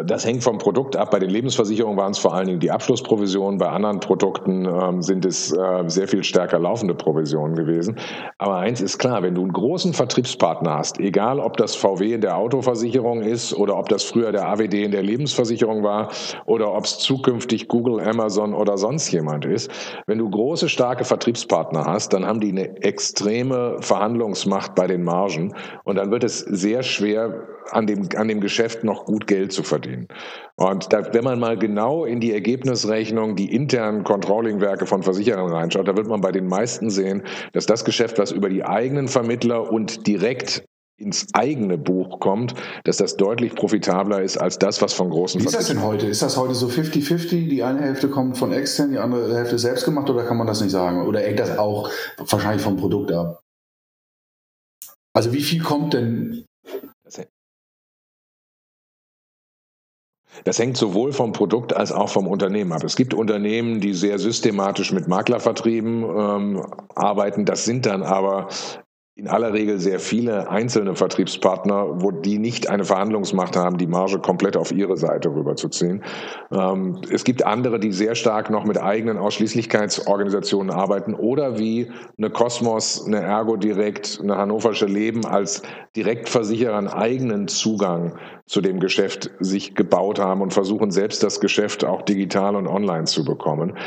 Das hängt vom Produkt ab. Bei den Lebensversicherungen waren es vor allen Dingen die Abschlussprovisionen. Bei anderen Produkten ähm, sind es äh, sehr viel stärker laufende Provisionen gewesen. Aber eins ist klar, wenn du einen großen Vertriebspartner hast, egal ob das VW in der Autoversicherung ist oder ob das früher der AWD in der Lebensversicherung war oder ob es zukünftig Google, Amazon oder sonst jemand ist, wenn du große, starke Vertriebspartner hast, dann haben die eine extreme Verhandlungsmacht bei den Margen und dann wird es sehr schwer, an dem, an dem Geschäft noch gut Geld zu verdienen. Und da, wenn man mal genau in die Ergebnisrechnung, die internen Controlling-Werke von Versicherern reinschaut, da wird man bei den meisten sehen, dass das Geschäft, was über die eigenen Vermittler und direkt ins eigene Buch kommt, dass das deutlich profitabler ist als das, was von großen Wie ist das denn heute? Ist das heute so 50-50? Die eine Hälfte kommt von extern, die andere Hälfte selbst gemacht oder kann man das nicht sagen? Oder hängt das auch wahrscheinlich vom Produkt ab? Also wie viel kommt denn Das hängt sowohl vom Produkt als auch vom Unternehmen ab. Es gibt Unternehmen, die sehr systematisch mit Maklervertrieben ähm, arbeiten. Das sind dann aber in aller Regel sehr viele einzelne Vertriebspartner, wo die nicht eine Verhandlungsmacht haben, die Marge komplett auf ihre Seite rüberzuziehen. Ähm, es gibt andere, die sehr stark noch mit eigenen Ausschließlichkeitsorganisationen arbeiten oder wie eine Cosmos, eine Ergo Direkt, eine Hannoversche Leben als Direktversicherer einen eigenen Zugang zu dem Geschäft sich gebaut haben und versuchen selbst das Geschäft auch digital und online zu bekommen.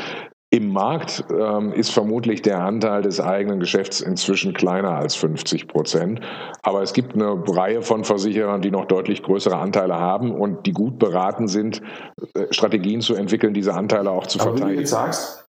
Im Markt ähm, ist vermutlich der Anteil des eigenen Geschäfts inzwischen kleiner als 50 Prozent. Aber es gibt eine Reihe von Versicherern, die noch deutlich größere Anteile haben und die gut beraten sind, äh, Strategien zu entwickeln, diese Anteile auch zu verteidigen. Aber wie du jetzt sagst,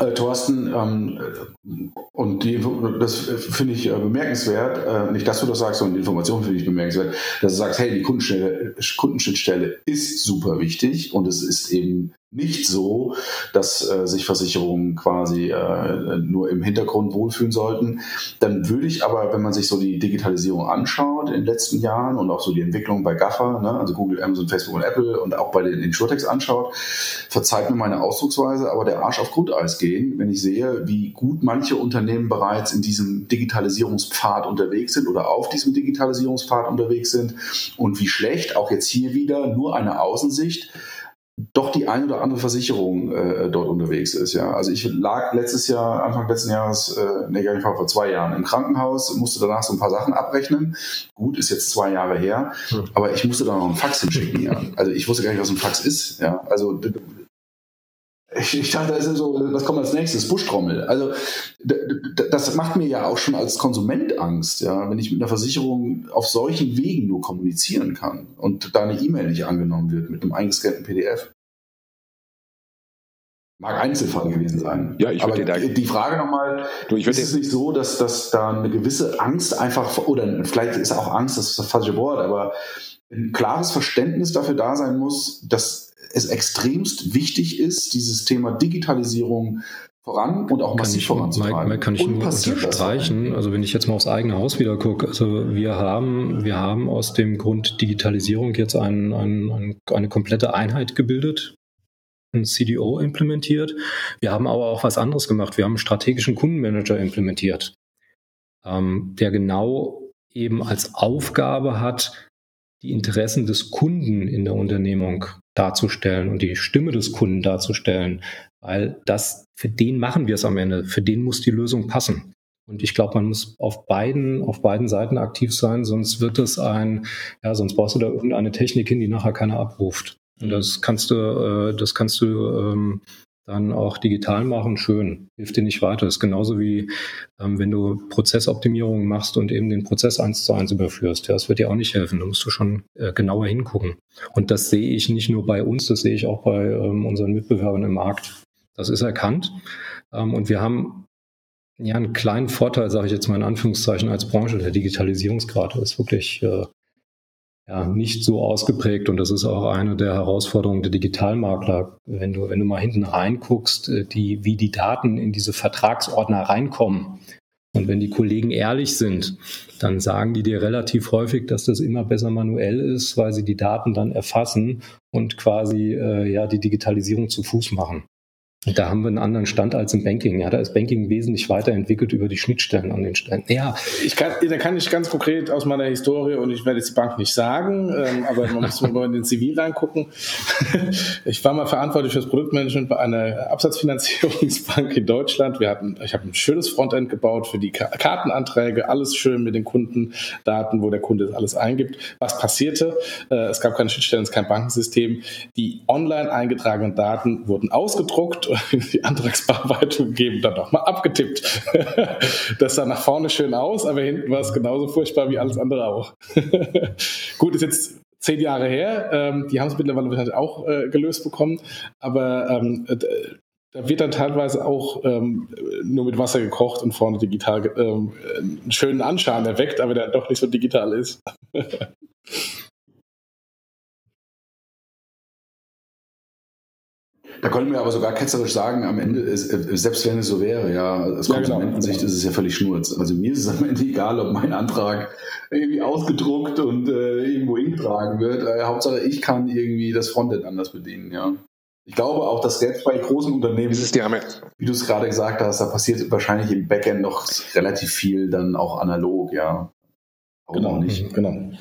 äh, Thorsten, ähm, und die, das finde ich äh, bemerkenswert, äh, nicht, dass du das sagst, sondern die Information finde ich bemerkenswert, dass du sagst, hey, die Kundenschnittstelle ist super wichtig und es ist eben nicht so, dass äh, sich Versicherungen quasi äh, nur im Hintergrund wohlfühlen sollten. Dann würde ich aber, wenn man sich so die Digitalisierung anschaut in den letzten Jahren und auch so die Entwicklung bei GAFA, ne, also Google, Amazon, Facebook und Apple und auch bei den Insurtechs anschaut, verzeiht mir meine Ausdrucksweise, aber der Arsch auf Grundeis gehen, wenn ich sehe, wie gut manche Unternehmen bereits in diesem Digitalisierungspfad unterwegs sind oder auf diesem Digitalisierungspfad unterwegs sind und wie schlecht auch jetzt hier wieder nur eine Außensicht doch die ein oder andere Versicherung äh, dort unterwegs ist. Ja, also ich lag letztes Jahr, Anfang letzten Jahres, äh, nee, gar nicht vor zwei Jahren im Krankenhaus, musste danach so ein paar Sachen abrechnen. Gut, ist jetzt zwei Jahre her, hm. aber ich musste da noch einen Fax hinschicken. ja, also ich wusste gar nicht, was ein Fax ist. Ja, also ich, ich dachte, das, ist so, was kommt als nächstes? Buschtrommel. Also das macht mir ja auch schon als Konsument Angst, ja, wenn ich mit einer Versicherung auf solchen Wegen nur kommunizieren kann und da eine E-Mail nicht angenommen wird mit einem eingescannten PDF. Mag Einzelfall gewesen sein. Ja, ich Aber die, die Frage nochmal, ist es nicht so, dass, dass da eine gewisse Angst einfach, oder vielleicht ist auch Angst, das ist das falsche Wort, aber ein klares Verständnis dafür da sein muss, dass es extremst wichtig ist, dieses Thema Digitalisierung voran und auch massiv voranzutreiben. Mike, kann ich und nur unterstreichen. Also wenn ich jetzt mal aufs eigene Haus wieder gucke, also wir haben, wir haben aus dem Grund Digitalisierung jetzt ein, ein, eine komplette Einheit gebildet, ein CDO implementiert. Wir haben aber auch was anderes gemacht. Wir haben einen strategischen Kundenmanager implementiert, ähm, der genau eben als Aufgabe hat, die Interessen des Kunden in der Unternehmung darzustellen und die Stimme des Kunden darzustellen, weil das, für den machen wir es am Ende, für den muss die Lösung passen. Und ich glaube, man muss auf beiden, auf beiden Seiten aktiv sein, sonst wird es ein, ja, sonst brauchst du da irgendeine Technik hin, die nachher keiner abruft. Und das kannst du, äh, das kannst du ähm, dann auch digital machen, schön, hilft dir nicht weiter. Das ist genauso wie ähm, wenn du Prozessoptimierungen machst und eben den Prozess eins zu eins überführst. Ja, das wird dir auch nicht helfen. Da musst du schon äh, genauer hingucken. Und das sehe ich nicht nur bei uns, das sehe ich auch bei ähm, unseren Mitbewerbern im Markt. Das ist erkannt. Ähm, und wir haben ja einen kleinen Vorteil, sage ich jetzt mal in Anführungszeichen, als Branche. Der Digitalisierungsgrad ist wirklich äh, ja, nicht so ausgeprägt und das ist auch eine der Herausforderungen der Digitalmakler. Wenn du, wenn du mal hinten reinguckst, äh, die, wie die Daten in diese Vertragsordner reinkommen. Und wenn die Kollegen ehrlich sind, dann sagen die dir relativ häufig, dass das immer besser manuell ist, weil sie die Daten dann erfassen und quasi äh, ja die Digitalisierung zu Fuß machen. Da haben wir einen anderen Stand als im Banking. Ja, da ist Banking wesentlich weiterentwickelt über die Schnittstellen an den Stellen. Ja. Ich kann, da kann ich ganz konkret aus meiner Historie, und ich werde jetzt die Bank nicht sagen, ähm, aber man muss mal in den CV reingucken. *laughs* ich war mal verantwortlich für das Produktmanagement bei einer Absatzfinanzierungsbank in Deutschland. Wir hatten, ich habe ein schönes Frontend gebaut für die Kartenanträge, alles schön mit den Kundendaten, wo der Kunde alles eingibt. Was passierte? Äh, es gab keine Schnittstellen, es ist kein Bankensystem. Die online eingetragenen Daten wurden ausgedruckt *laughs* die Antragsbearbeitung gegeben, dann nochmal abgetippt. *laughs* Das sah nach vorne schön aus, aber hinten war es genauso furchtbar wie alles andere auch. *laughs* Gut, ist jetzt zehn Jahre her. Ähm, die haben es mittlerweile wahrscheinlich auch äh, gelöst bekommen, aber ähm, da wird dann teilweise auch ähm, nur mit Wasser gekocht und vorne digital einen schönen Anschein erweckt, aber der doch nicht so digital ist. Da können wir aber sogar ketzerisch sagen, am Ende, ist, äh, selbst wenn es so wäre, ja, aus ja, genau. Konsumentensicht genau. ist es ja völlig schnurz. Also mir ist es am Ende egal, ob mein Antrag irgendwie ausgedruckt und äh, irgendwo hintragen wird. Äh, Hauptsache, ich kann irgendwie das Frontend anders bedienen, ja. Ich glaube auch, dass selbst bei großen Unternehmen, ist die wie du es gerade gesagt hast, da passiert wahrscheinlich im Backend noch relativ viel dann auch analog, ja. Warum genau, nicht? Genau.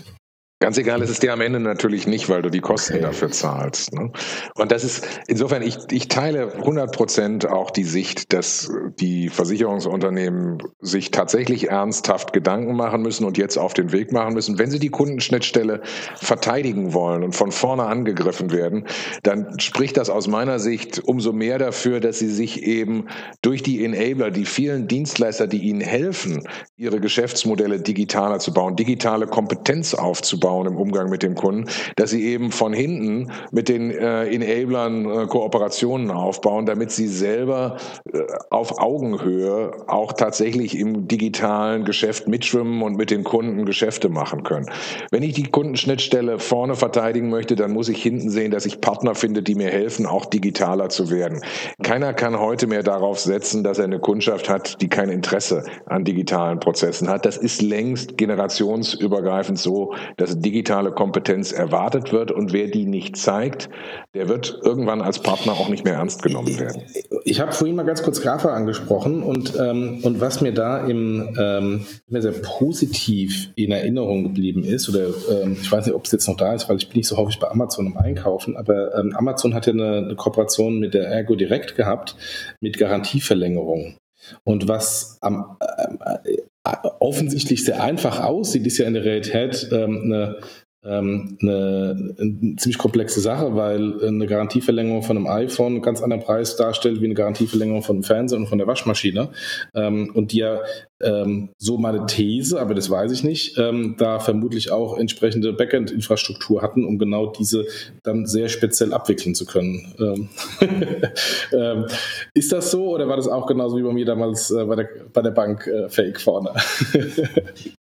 Ganz egal ist es dir am Ende natürlich nicht, weil du die Kosten okay. dafür zahlst. Ne? Und das ist, insofern, ich, ich teile 100 Prozent auch die Sicht, dass die Versicherungsunternehmen sich tatsächlich ernsthaft Gedanken machen müssen und jetzt auf den Weg machen müssen. Wenn sie die Kundenschnittstelle verteidigen wollen und von vorne angegriffen werden, dann spricht das aus meiner Sicht umso mehr dafür, dass sie sich eben durch die Enabler, die vielen Dienstleister, die ihnen helfen, ihre Geschäftsmodelle digitaler zu bauen, digitale Kompetenz aufzubauen, aufbauen im Umgang mit dem Kunden, dass sie eben von hinten mit den äh, Enablern äh, Kooperationen aufbauen, damit sie selber äh, auf Augenhöhe auch tatsächlich im digitalen Geschäft mitschwimmen und mit den Kunden Geschäfte machen können. Wenn ich die Kundenschnittstelle vorne verteidigen möchte, dann muss ich hinten sehen, dass ich Partner finde, die mir helfen, auch digitaler zu werden. Keiner kann heute mehr darauf setzen, dass er eine Kundschaft hat, die kein Interesse an digitalen Prozessen hat. Das ist längst generationsübergreifend so, dass digitale Kompetenz erwartet wird und wer die nicht zeigt, der wird irgendwann als Partner auch nicht mehr ernst genommen werden. Ich habe vorhin mal ganz kurz Grafa angesprochen und, ähm, und was mir da im, ähm, sehr positiv in Erinnerung geblieben ist, oder ähm, ich weiß nicht, ob es jetzt noch da ist, weil ich bin nicht so häufig bei Amazon im Einkaufen, aber ähm, Amazon hat ja eine, eine Kooperation mit der Ergo Direkt gehabt mit Garantieverlängerung. Und was am, äh, offensichtlich sehr einfach aussieht, ist ja in der Realität ähm, eine ähm, eine, eine, ziemlich komplexe Sache, weil eine Garantieverlängerung von einem iPhone einen ganz anderen Preis darstellt wie eine Garantieverlängerung von einem Fernseher und von der Waschmaschine. Ähm, und die ja, ähm, so meine These, aber das weiß ich nicht, ähm, da vermutlich auch entsprechende Backend-Infrastruktur hatten, um genau diese dann sehr speziell abwickeln zu können. Ähm, *laughs* ist das so oder war das auch genauso wie bei mir damals äh, bei, der, bei der Bank äh, Fake vorne? *laughs*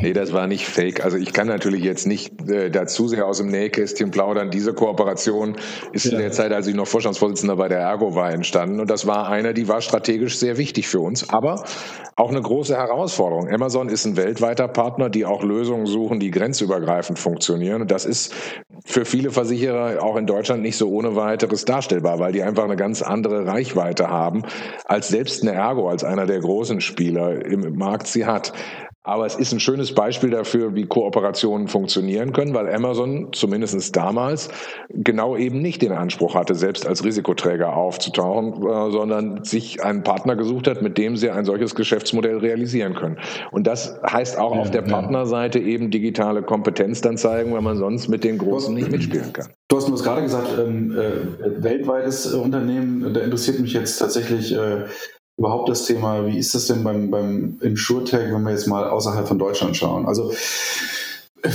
nee, das war nicht fake. Also ich kann natürlich jetzt nicht äh, dazu sehr aus dem Nähkästchen plaudern. Diese Kooperation ist ja. in der Zeit, als ich noch Vorstandsvorsitzender bei der Ergo war, entstanden. Und das war eine, die war strategisch sehr wichtig für uns. Aber auch eine große Herausforderung. Amazon ist ein weltweiter Partner, die auch Lösungen suchen, die grenzübergreifend funktionieren. Und das ist für viele Versicherer auch in Deutschland nicht so ohne weiteres darstellbar, weil die einfach eine ganz andere Reichweite haben, als selbst eine Ergo, als einer der großen Spieler im Markt sie hat. Aber es ist ein schönes Beispiel dafür, wie Kooperationen funktionieren können, weil Amazon zumindest damals genau eben nicht den Anspruch hatte, selbst als Risikoträger aufzutauchen, äh, sondern sich einen Partner gesucht hat, mit dem sie ein solches Geschäftsmodell realisieren können. Und das heißt auch ja, auf der Partnerseite eben digitale Kompetenz dann zeigen, weil man sonst mit den Großen nicht mitspielen kann. Du hast mir das gerade gesagt, ähm, äh, weltweites Unternehmen, da interessiert mich jetzt tatsächlich äh, überhaupt das Thema, wie ist das denn beim, beim InsurTech, wenn wir jetzt mal außerhalb von Deutschland schauen? Also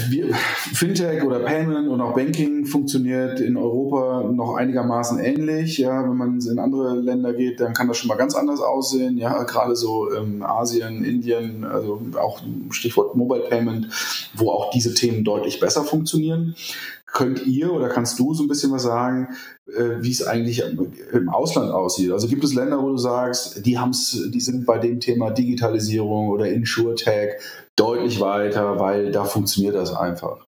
wir, Fintech oder Payment und auch Banking funktioniert in Europa noch einigermaßen ähnlich. Ja, wenn man in andere Länder geht, dann kann das schon mal ganz anders aussehen. Ja, gerade so ähm, Asien, Indien, also auch Stichwort Mobile Payment, wo auch diese Themen deutlich besser funktionieren. Könnt ihr oder kannst du so ein bisschen was sagen, wie es eigentlich im Ausland aussieht? Also gibt es Länder, wo du sagst, die haben's, die sind bei dem Thema Digitalisierung oder InsurTech deutlich weiter, weil da funktioniert das einfach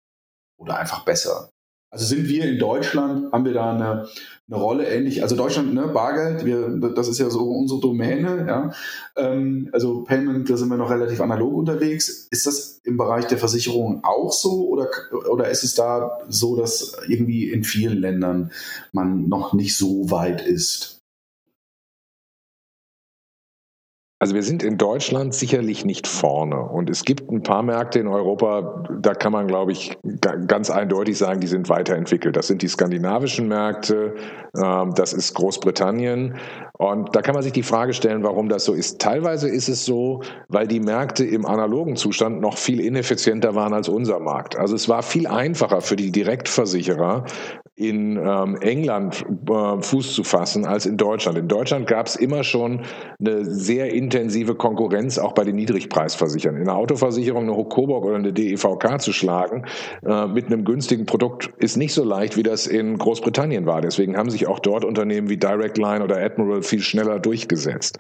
oder einfach besser. Also sind wir in Deutschland, haben wir da eine, eine Rolle ähnlich, also Deutschland, ne, Bargeld, wir, das ist ja so unsere Domäne, ja. Ähm, also Payment, da sind wir noch relativ analog unterwegs. Ist das im Bereich der Versicherung auch so oder, oder ist es da so, dass irgendwie in vielen Ländern man noch nicht so weit ist? Also wir sind in Deutschland sicherlich nicht vorne. Und es gibt ein paar Märkte in Europa, da kann man, glaube ich, ganz eindeutig sagen, die sind weiterentwickelt. Das sind die skandinavischen Märkte, ähm, das ist Großbritannien. Und da kann man sich die Frage stellen, warum das so ist. Teilweise ist es so, weil die Märkte im analogen Zustand noch viel ineffizienter waren als unser Markt. Also es war viel einfacher für die Direktversicherer, in ähm, England äh, Fuß zu fassen als in Deutschland. In Deutschland gab es immer schon eine sehr intensive Konkurrenz, auch bei den Niedrigpreisversichern. In der Autoversicherung eine Coburg oder eine DEVK zu schlagen äh, mit einem günstigen Produkt ist nicht so leicht, wie das in Großbritannien war. Deswegen haben sich auch dort Unternehmen wie Direct Line oder Admiral viel schneller durchgesetzt.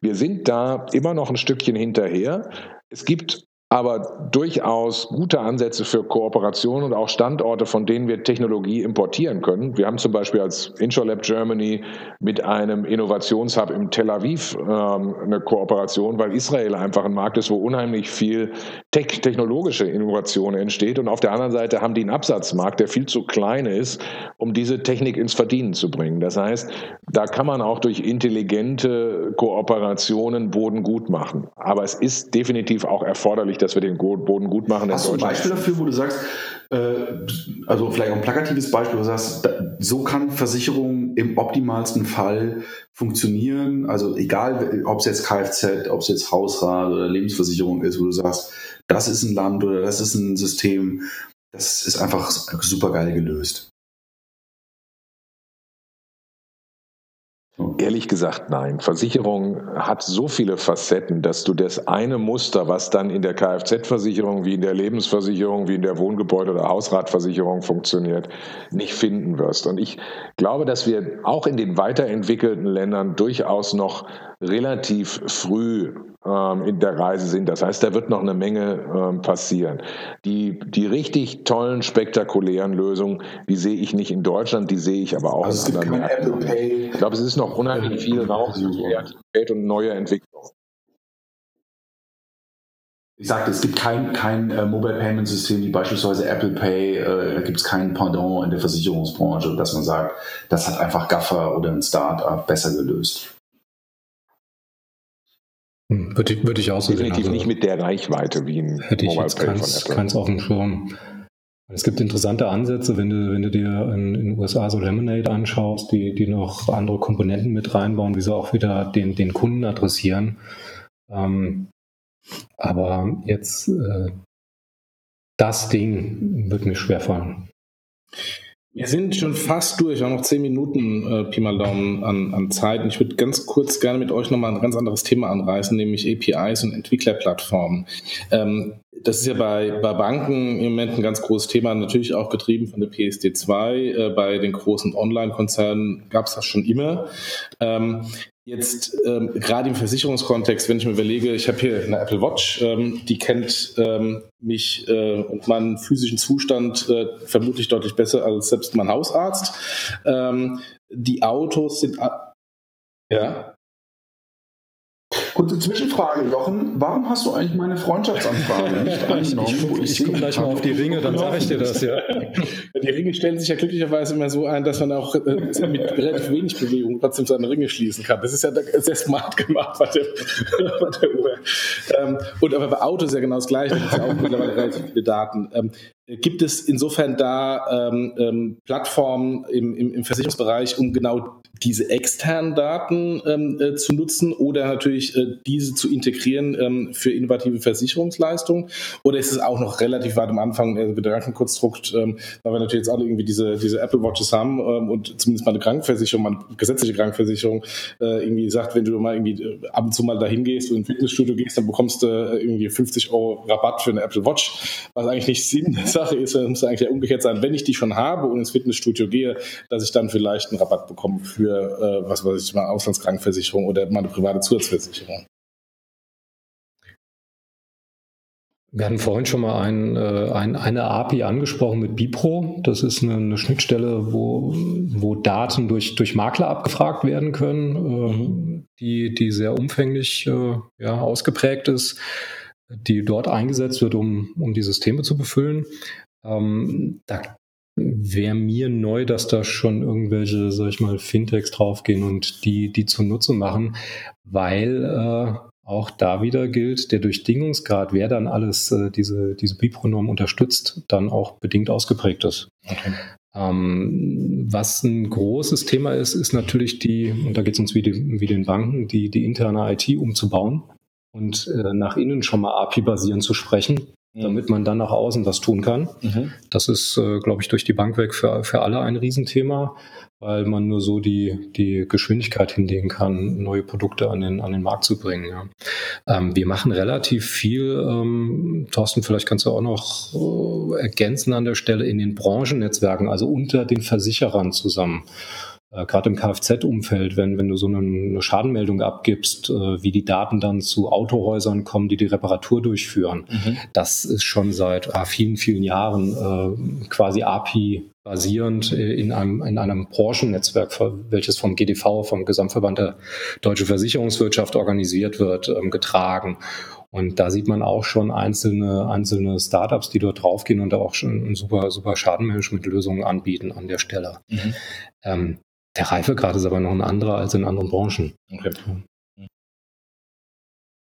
Wir sind da immer noch ein Stückchen hinterher. Es gibt aber durchaus gute Ansätze für Kooperation und auch Standorte, von denen wir Technologie importieren können. Wir haben zum Beispiel als InsurLab Germany mit einem Innovationshub im Tel Aviv ähm, eine Kooperation, weil Israel einfach ein Markt ist, wo unheimlich viel tech technologische Innovation entsteht. Und auf der anderen Seite haben die einen Absatzmarkt, der viel zu klein ist, um diese Technik ins Verdienen zu bringen. Das heißt, da kann man auch durch intelligente Kooperationen Boden gut machen. Aber es ist definitiv auch erforderlich, dass wir den Boden gut machen. Hast du ein Beispiel dafür, wo du sagst, äh, also vielleicht auch ein plakatives Beispiel, wo du sagst, so kann Versicherung im optimalsten Fall funktionieren. Also egal, ob es jetzt Kfz, ob es jetzt Hausrat oder Lebensversicherung ist, wo du sagst, das ist ein Land oder das ist ein System, das ist einfach super geil gelöst. Ehrlich gesagt, nein. Versicherung hat so viele Facetten, dass du das eine Muster, was dann in der Kfz-Versicherung, wie in der Lebensversicherung, wie in der Wohngebäude- oder Hausratversicherung funktioniert, nicht finden wirst. Und ich glaube, dass wir auch in den weiterentwickelten Ländern durchaus noch relativ früh ähm, in der Reise sind. Das heißt, da wird noch eine Menge ähm, passieren. Die, die richtig tollen, spektakulären Lösungen, die sehe ich nicht in Deutschland, die sehe ich aber auch also in anderen Märkten. Ich glaube, es ist noch unheimlich viel Raum für Kreativität und neue Entwicklung. Ich sagte, es gibt kein, kein äh, Mobile Payment System wie beispielsweise Apple Pay. Äh, da gibt es kein Pendant in der Versicherungsbranche, dass man sagt, das hat einfach Gaffer oder ein Startup besser gelöst. Hm, würde ich, würde ich auch so Definitiv sehen. Also, nicht mit der Reichweite wie ein hätte ich Mobile jetzt keins, von keins auf dem Schirm. Es gibt interessante Ansätze, wenn du, wenn du dir in, in den USA so Lemonade anschaust, die, die noch andere Komponenten mit reinbauen, wie sie auch wieder den, den Kunden adressieren. Ähm, aber jetzt äh, das Ding wird mir schwerfallen. Wir sind schon fast durch, auch noch zehn Minuten äh, Pi mal Daumen an, an Zeit. Und ich würde ganz kurz gerne mit euch nochmal ein ganz anderes Thema anreißen, nämlich APIs und Entwicklerplattformen. Ähm, das ist ja bei, bei Banken im Moment ein ganz großes Thema, natürlich auch getrieben von der PSD2. Äh, bei den großen Online-Konzernen gab es das schon immer. Ähm, Jetzt ähm, gerade im Versicherungskontext, wenn ich mir überlege, ich habe hier eine Apple Watch, ähm, die kennt ähm, mich äh, und meinen physischen Zustand äh, vermutlich deutlich besser als selbst mein Hausarzt. Ähm, die Autos sind ja. Kurze Zwischenfrage, Jochen. Warum hast du eigentlich meine Freundschaftsanfrage *laughs* nicht angenommen? Ich, ich, ich gucke gleich mal auf die Ringe, dann sage ich dir das, ja. *laughs* Die Ringe stellen sich ja glücklicherweise immer so ein, dass man auch äh, mit relativ wenig Bewegung trotzdem seine Ringe schließen kann. Das ist ja sehr smart gemacht bei der, *laughs* bei der Uhr. Ähm, und aber bei Autos ja genau das Gleiche. Da gibt es ja auch mittlerweile relativ viele Daten. Gibt es insofern da ähm, ähm, Plattformen im, im, im, Versicherungsbereich, um genau diese externen Daten ähm, äh, zu nutzen oder natürlich äh, diese zu integrieren ähm, für innovative Versicherungsleistungen? Oder ist es auch noch relativ weit am Anfang äh, Gedankenkonstrukt, ähm, weil wir natürlich jetzt alle irgendwie diese, diese Apple Watches haben ähm, und zumindest mal eine Krankenversicherung, mal eine gesetzliche Krankenversicherung äh, irgendwie sagt, wenn du mal irgendwie äh, ab und zu mal dahin gehst, du in ein Fitnessstudio gehst, dann bekommst du äh, irgendwie 50 Euro Rabatt für eine Apple Watch, was eigentlich nicht Sinn ist Sache ist, muss eigentlich ja umgekehrt sein, wenn ich die schon habe und ins Fitnessstudio gehe, dass ich dann vielleicht einen Rabatt bekomme für, äh, was weiß ich, mal Auslandskrankenversicherung oder meine private Zusatzversicherung. Wir hatten vorhin schon mal ein, äh, ein, eine API angesprochen mit Bipro. Das ist eine, eine, Schnittstelle, wo, wo Daten durch, durch Makler abgefragt werden können, äh, die, die sehr umfänglich äh, ja, ausgeprägt ist die dort eingesetzt wird, um, um die Systeme zu befüllen. Ähm, da wäre mir neu, dass da schon irgendwelche, sag ich mal, Fintechs draufgehen und die, die zunutze machen, weil äh, auch da wieder gilt, der Durchdingungsgrad, wer dann alles äh, diese, diese Bipronorm unterstützt, dann auch bedingt ausgeprägt ist. Okay. Ähm, was ein großes Thema ist, ist natürlich die, und da geht es uns wie, die, wie den Banken, die, die interne IT umzubauen und äh, nach innen schon mal API-basierend zu sprechen, mhm. damit man dann nach außen was tun kann. Mhm. Das ist, äh, glaube ich, durch die Bank weg für, für alle ein Riesenthema, weil man nur so die, die Geschwindigkeit hinlegen kann, neue Produkte an den, an den Markt zu bringen. Ja. Ähm, wir machen relativ viel, ähm, Thorsten, vielleicht kannst du auch noch äh, ergänzen an der Stelle in den Branchennetzwerken, also unter den Versicherern zusammen äh, gerade im Kfz-Umfeld, wenn, wenn du so eine, eine Schadenmeldung abgibst, äh, wie die Daten dann zu Autohäusern kommen, die die Reparatur durchführen, mhm. das ist schon seit ah, vielen, vielen Jahren äh, quasi API basierend in einem, in einem Branchennetzwerk, welches vom GDV, vom Gesamtverband der Deutschen Versicherungswirtschaft organisiert wird, ähm, getragen. Und da sieht man auch schon einzelne, einzelne Startups, die dort draufgehen und da auch schon super, super Schadenmanagement-Lösungen anbieten an der Stelle. Mhm. Ähm, der Reifegrad ist aber noch ein anderer als in anderen Branchen. Okay.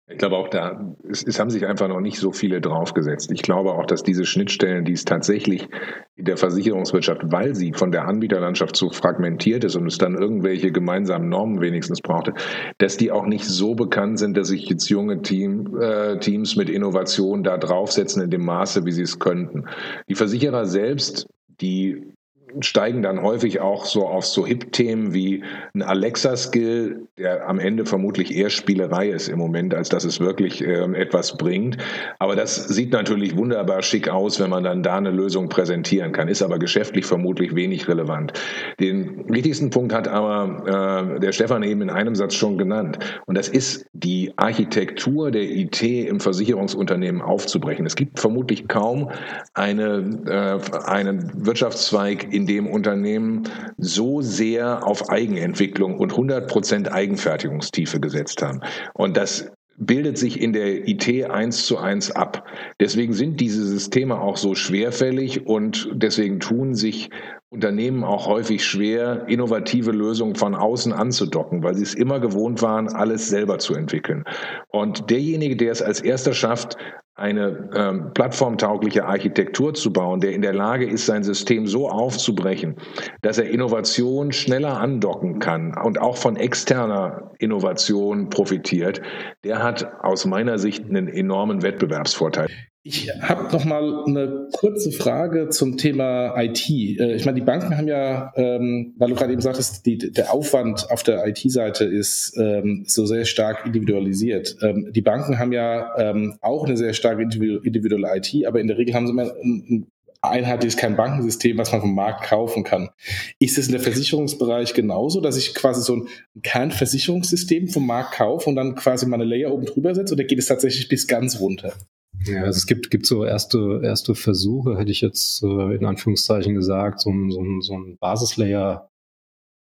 Ich glaube auch da, es, es, haben sich einfach noch nicht so viele draufgesetzt. Ich glaube auch, dass diese Schnittstellen, die es tatsächlich in der Versicherungswirtschaft, weil sie von der Anbieterlandschaft so fragmentiert ist und es dann irgendwelche gemeinsamen Normen wenigstens brauchte, dass die auch nicht so bekannt sind, dass sich jetzt junge Team, äh, Teams mit Innovation da draufsetzen in dem Maße, wie sie es könnten. Die Versicherer selbst, die steigen dann häufig auch so auf so Hip-Themen wie ein Alexa-Skill, der am Ende vermutlich eher Spielerei ist im Moment, als dass es wirklich äh, etwas bringt. Aber das sieht natürlich wunderbar schick aus, wenn man dann da eine Lösung präsentieren kann, ist aber geschäftlich vermutlich wenig relevant. Den wichtigsten Punkt hat aber äh, der Stefan eben in einem Satz schon genannt. Und das ist die Architektur der IT im Versicherungsunternehmen aufzubrechen. Es gibt vermutlich kaum eine, äh, einen Wirtschaftszweig in dem Unternehmen so sehr auf Eigenentwicklung und 100 Prozent Eigenfertigungstiefe gesetzt haben. Und das bildet sich in der IT eins zu eins ab. Deswegen sind diese Systeme auch so schwerfällig und deswegen tun sich Unternehmen auch häufig schwer, innovative Lösungen von außen anzudocken, weil sie es immer gewohnt waren, alles selber zu entwickeln. Und derjenige, der es als erster schafft, eine ähm, plattformtaugliche Architektur zu bauen, der in der Lage ist, sein System so aufzubrechen, dass er Innovation schneller andocken kann und auch von externer Innovation profitiert, der hat aus meiner Sicht einen enormen Wettbewerbsvorteil. Ich habe noch mal eine kurze Frage zum Thema IT. Äh, ich meine, die Banken haben ja, ähm, weil du gerade eben sagtest, die, der Aufwand auf der IT-Seite ist ähm, so sehr stark individualisiert. Ähm, die Banken haben ja auch eine sehr stark individuelle IT, aber in der Regel haben sie immer ein, einheitliches, kein Bankensystem, was man vom Markt kaufen kann. Ist es in der Versicherungsbereich genauso, dass ich quasi so ein Kernversicherungssystem vom Markt kaufe und dann quasi meine Layer oben drüber setze oder geht es tatsächlich bis ganz runter? Ja, also es gibt, gibt so erste, erste Versuche, hätte ich jetzt äh, in Anführungszeichen gesagt, so ein, so ein, so ein Basislayer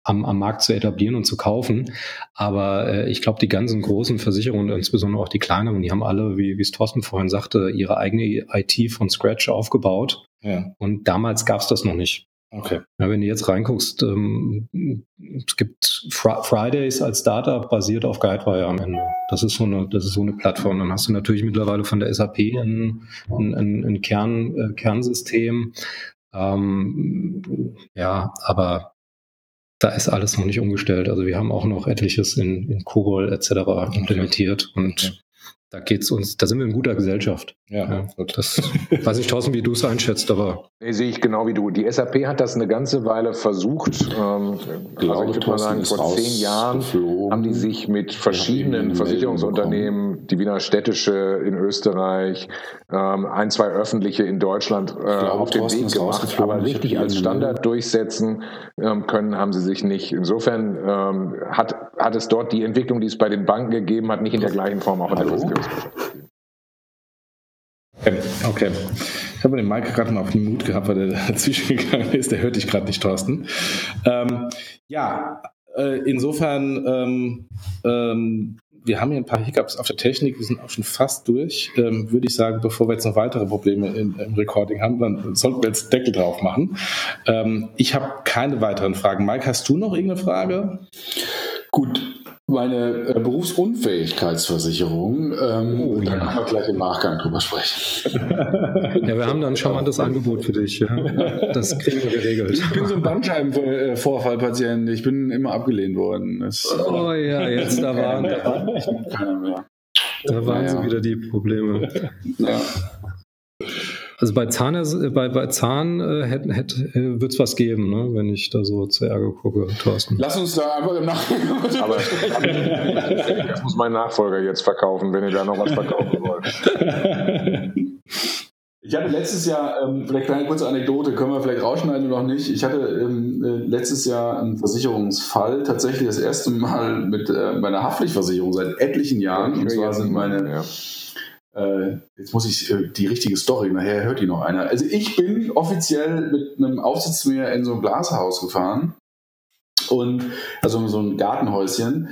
am, am Markt zu etablieren und zu kaufen. Aber äh, ich glaube, die ganzen großen Versicherungen, insbesondere auch die kleineren, die haben alle, wie, wie es Thorsten vorhin sagte, ihre eigene IT von Scratch aufgebaut. Ja. Und damals gab es das noch nicht. Okay. Ja, wenn du jetzt reinguckst, ähm, es gibt Fr Fridays als Startup basiert auf Guidewire am Ende. Das ist so eine, das ist so eine Plattform. Dann hast du natürlich mittlerweile von der SAP ein, ein, ein Kern, äh, Kernsystem. Ähm, ja, aber da ist alles noch nicht umgestellt. Also wir haben auch noch etliches in, in Cobol etc. implementiert und da geht's uns, da sind wir in guter Gesellschaft. Ja, ja das weiß ich, Thorsten, wie du es einschätzt, aber. Nee, sehe ich genau wie du. Die SAP hat das eine ganze Weile versucht. Ähm, Glaube, also ich würde mal sagen, vor zehn Jahren geflogen. haben die sich mit verschiedenen Versicherungsunternehmen, die Wiener Städtische in Österreich, ähm, ein, zwei öffentliche in Deutschland äh, glaube, auf den Weg gemacht. Aber richtig als Standard durchsetzen ähm, können, haben sie sich nicht. Insofern ähm, hat, hat es dort die Entwicklung, die es bei den Banken gegeben hat, nicht in der gleichen Form auch in der Okay. okay. Ich habe den Mike gerade mal auf den Mut gehabt, weil der *laughs* dazwischen gegangen ist. Der hört dich gerade nicht, Thorsten. Ähm, ja, äh, insofern, ähm, ähm, wir haben hier ein paar Hiccups auf der Technik. Wir sind auch schon fast durch. Ähm, würde ich sagen, bevor wir jetzt noch weitere Probleme in, im Recording haben, dann sollten wir jetzt Deckel drauf machen. Ähm, ich habe keine weiteren Fragen. Mike, hast du noch irgendeine Frage? Gut, meine äh, Berufsunfähigkeitsversicherung. Ähm, oh, da ja. können wir gleich im Nachgang drüber sprechen. *laughs* ja, wir haben dann schon mal das Angebot für dich. Ja. Das kriegen wir geregelt. Ich bin so ein Bandscheibenvorfallpatient. Ich bin immer abgelehnt worden. Das, oh ja, jetzt da waren, *laughs* da waren keiner mehr. Da waren so wieder die Probleme. Ja. Also bei Zahn, bei, bei Zahn äh, äh, wird es was geben, ne? wenn ich da so zu Ärger gucke, Thorsten. Lass uns da einfach im Nachhinein. *laughs* Aber das muss mein Nachfolger jetzt verkaufen, wenn ihr da noch was verkaufen wollt. *laughs* Ich hatte letztes Jahr, ähm, vielleicht eine kurze Anekdote, können wir vielleicht rausschneiden oder noch nicht. Ich hatte ähm, äh, letztes Jahr einen Versicherungsfall, tatsächlich das erste Mal mit äh, meiner Haftpflichtversicherung seit etlichen Jahren. Und zwar sind meine, ja. Äh, jetzt muss ich äh, die richtige Story, nachher hört die noch einer. Also ich bin offiziell mit einem Aufsitzmäher in so ein Glashaus gefahren und also so ein Gartenhäuschen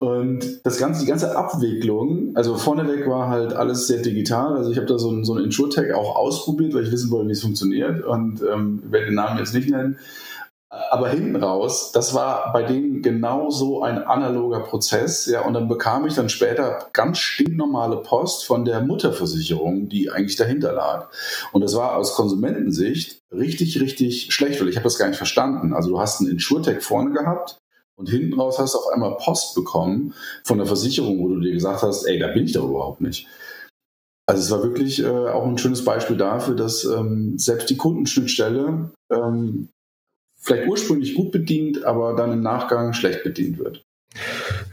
und das ganze, die ganze Abwicklung, also vorneweg war halt alles sehr digital. Also ich habe da so ein, so ein Insurtech auch ausprobiert, weil ich wissen wollte, wie es funktioniert und ähm, werde den Namen jetzt nicht nennen. Aber hinten raus, das war bei denen genau so ein analoger Prozess. Ja, und dann bekam ich dann später ganz stinknormale Post von der Mutterversicherung, die eigentlich dahinter lag. Und das war aus Konsumentensicht richtig, richtig schlecht, weil ich habe das gar nicht verstanden. Also du hast einen Insurtech vorne gehabt und hinten raus hast du auf einmal Post bekommen von der Versicherung, wo du dir gesagt hast, ey, da bin ich doch überhaupt nicht. Also es war wirklich äh, auch ein schönes Beispiel dafür, dass ähm, selbst die Kundenschnittstelle ähm, vielleicht ursprünglich gut bedient, aber dann im Nachgang schlecht bedient wird.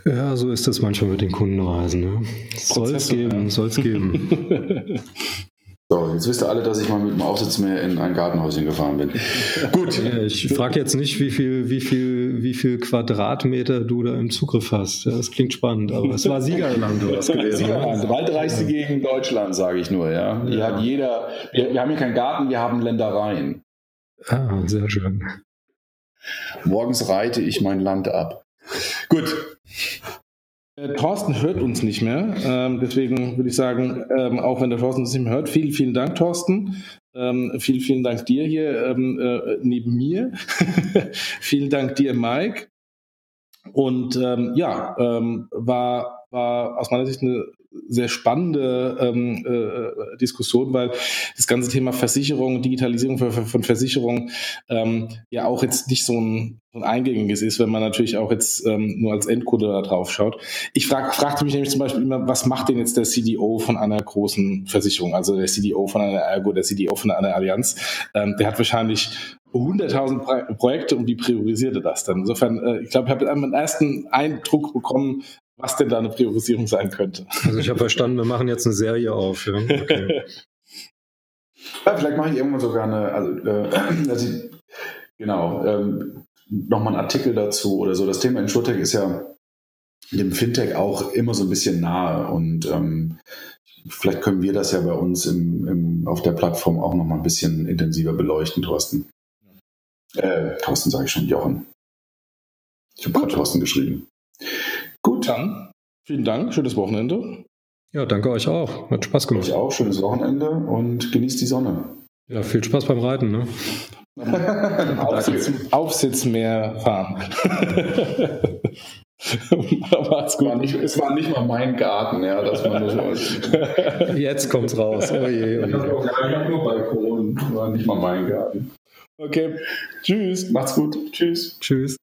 Ja, so ist das manchmal mit den Kundenreisen. Ne? Soll es geben, soll es geben. *laughs* So, jetzt wisst ihr alle, dass ich mal mit dem Aufsitzmäher in ein Gartenhäuschen gefahren bin. Gut. Ich frage jetzt nicht, wie viel, wie, viel, wie viel Quadratmeter du da im Zugriff hast. Ja, das klingt spannend, aber es war Siegerland oder was gewesen. Siegerland, waldreichste Gegend Deutschland, sage ich nur. Ja. Hier ja. hat jeder, wir, wir haben hier keinen Garten, wir haben Ländereien. Ah, sehr schön. Morgens reite ich mein Land ab. Gut. Äh, Thorsten hört uns nicht mehr. Ähm, deswegen würde ich sagen, ähm, auch wenn der Thorsten uns nicht mehr hört, vielen, vielen Dank, Thorsten. Ähm, vielen, vielen Dank dir hier äh, neben mir. *laughs* vielen Dank dir, Mike. Und ja, war, war aus meiner Sicht eine sehr spannende ähm, äh, Diskussion, weil das ganze Thema Versicherung, Digitalisierung von, Versicherungen ähm, ja auch jetzt nicht so ein, so ein eingängiges ist, wenn man natürlich auch jetzt ähm, nur als Endkunde da drauf schaut. Ich frag, fragte mich nämlich zum Beispiel immer, was macht denn jetzt der CDO von einer großen Versicherung, also der CDO von einer Ergo, der CDO von einer Allianz? Ähm, der hat wahrscheinlich 100.000 Projekte und wie priorisiert er das dann? Insofern, äh, ich glaube, ich habe einen ersten Eindruck bekommen, was denn da eine Priorisierung sein könnte. Also ich habe verstanden, wir machen jetzt eine Serie auf. Ja? Okay. *laughs* Ja, vielleicht mache ich irgendwann sogar eine, also, äh, *clears throat* also ich, genau, ähm, nochmal einen Artikel dazu oder so. Das Thema Insurtech ist ja dem Fintech auch immer so ein bisschen nahe und ähm, vielleicht können wir das ja bei uns im, im, auf der Plattform auch nochmal ein bisschen intensiver beleuchten, Thorsten. Äh, Thorsten sage ich schon, Jochen. Ich habe gerade Thorsten geschrieben. Gut, dann vielen Dank, schönes Wochenende. Ja, danke euch auch. Hat Spaß gemacht. Euch auch, schönes Wochenende und genießt die Sonne. Ja, viel Spaß beim Reiten, ne? *laughs* Aufsitz, Aufsitz mehr fahren. *laughs* Macht's gut. War nicht, es war nicht mal mein Garten, ja, das war nur so. Jetzt kommt's raus. Oh je, oh je. Ich habe nur Balkon, war nicht mal mein Garten. Okay, tschüss. Macht's gut. Tschüss. Tschüss.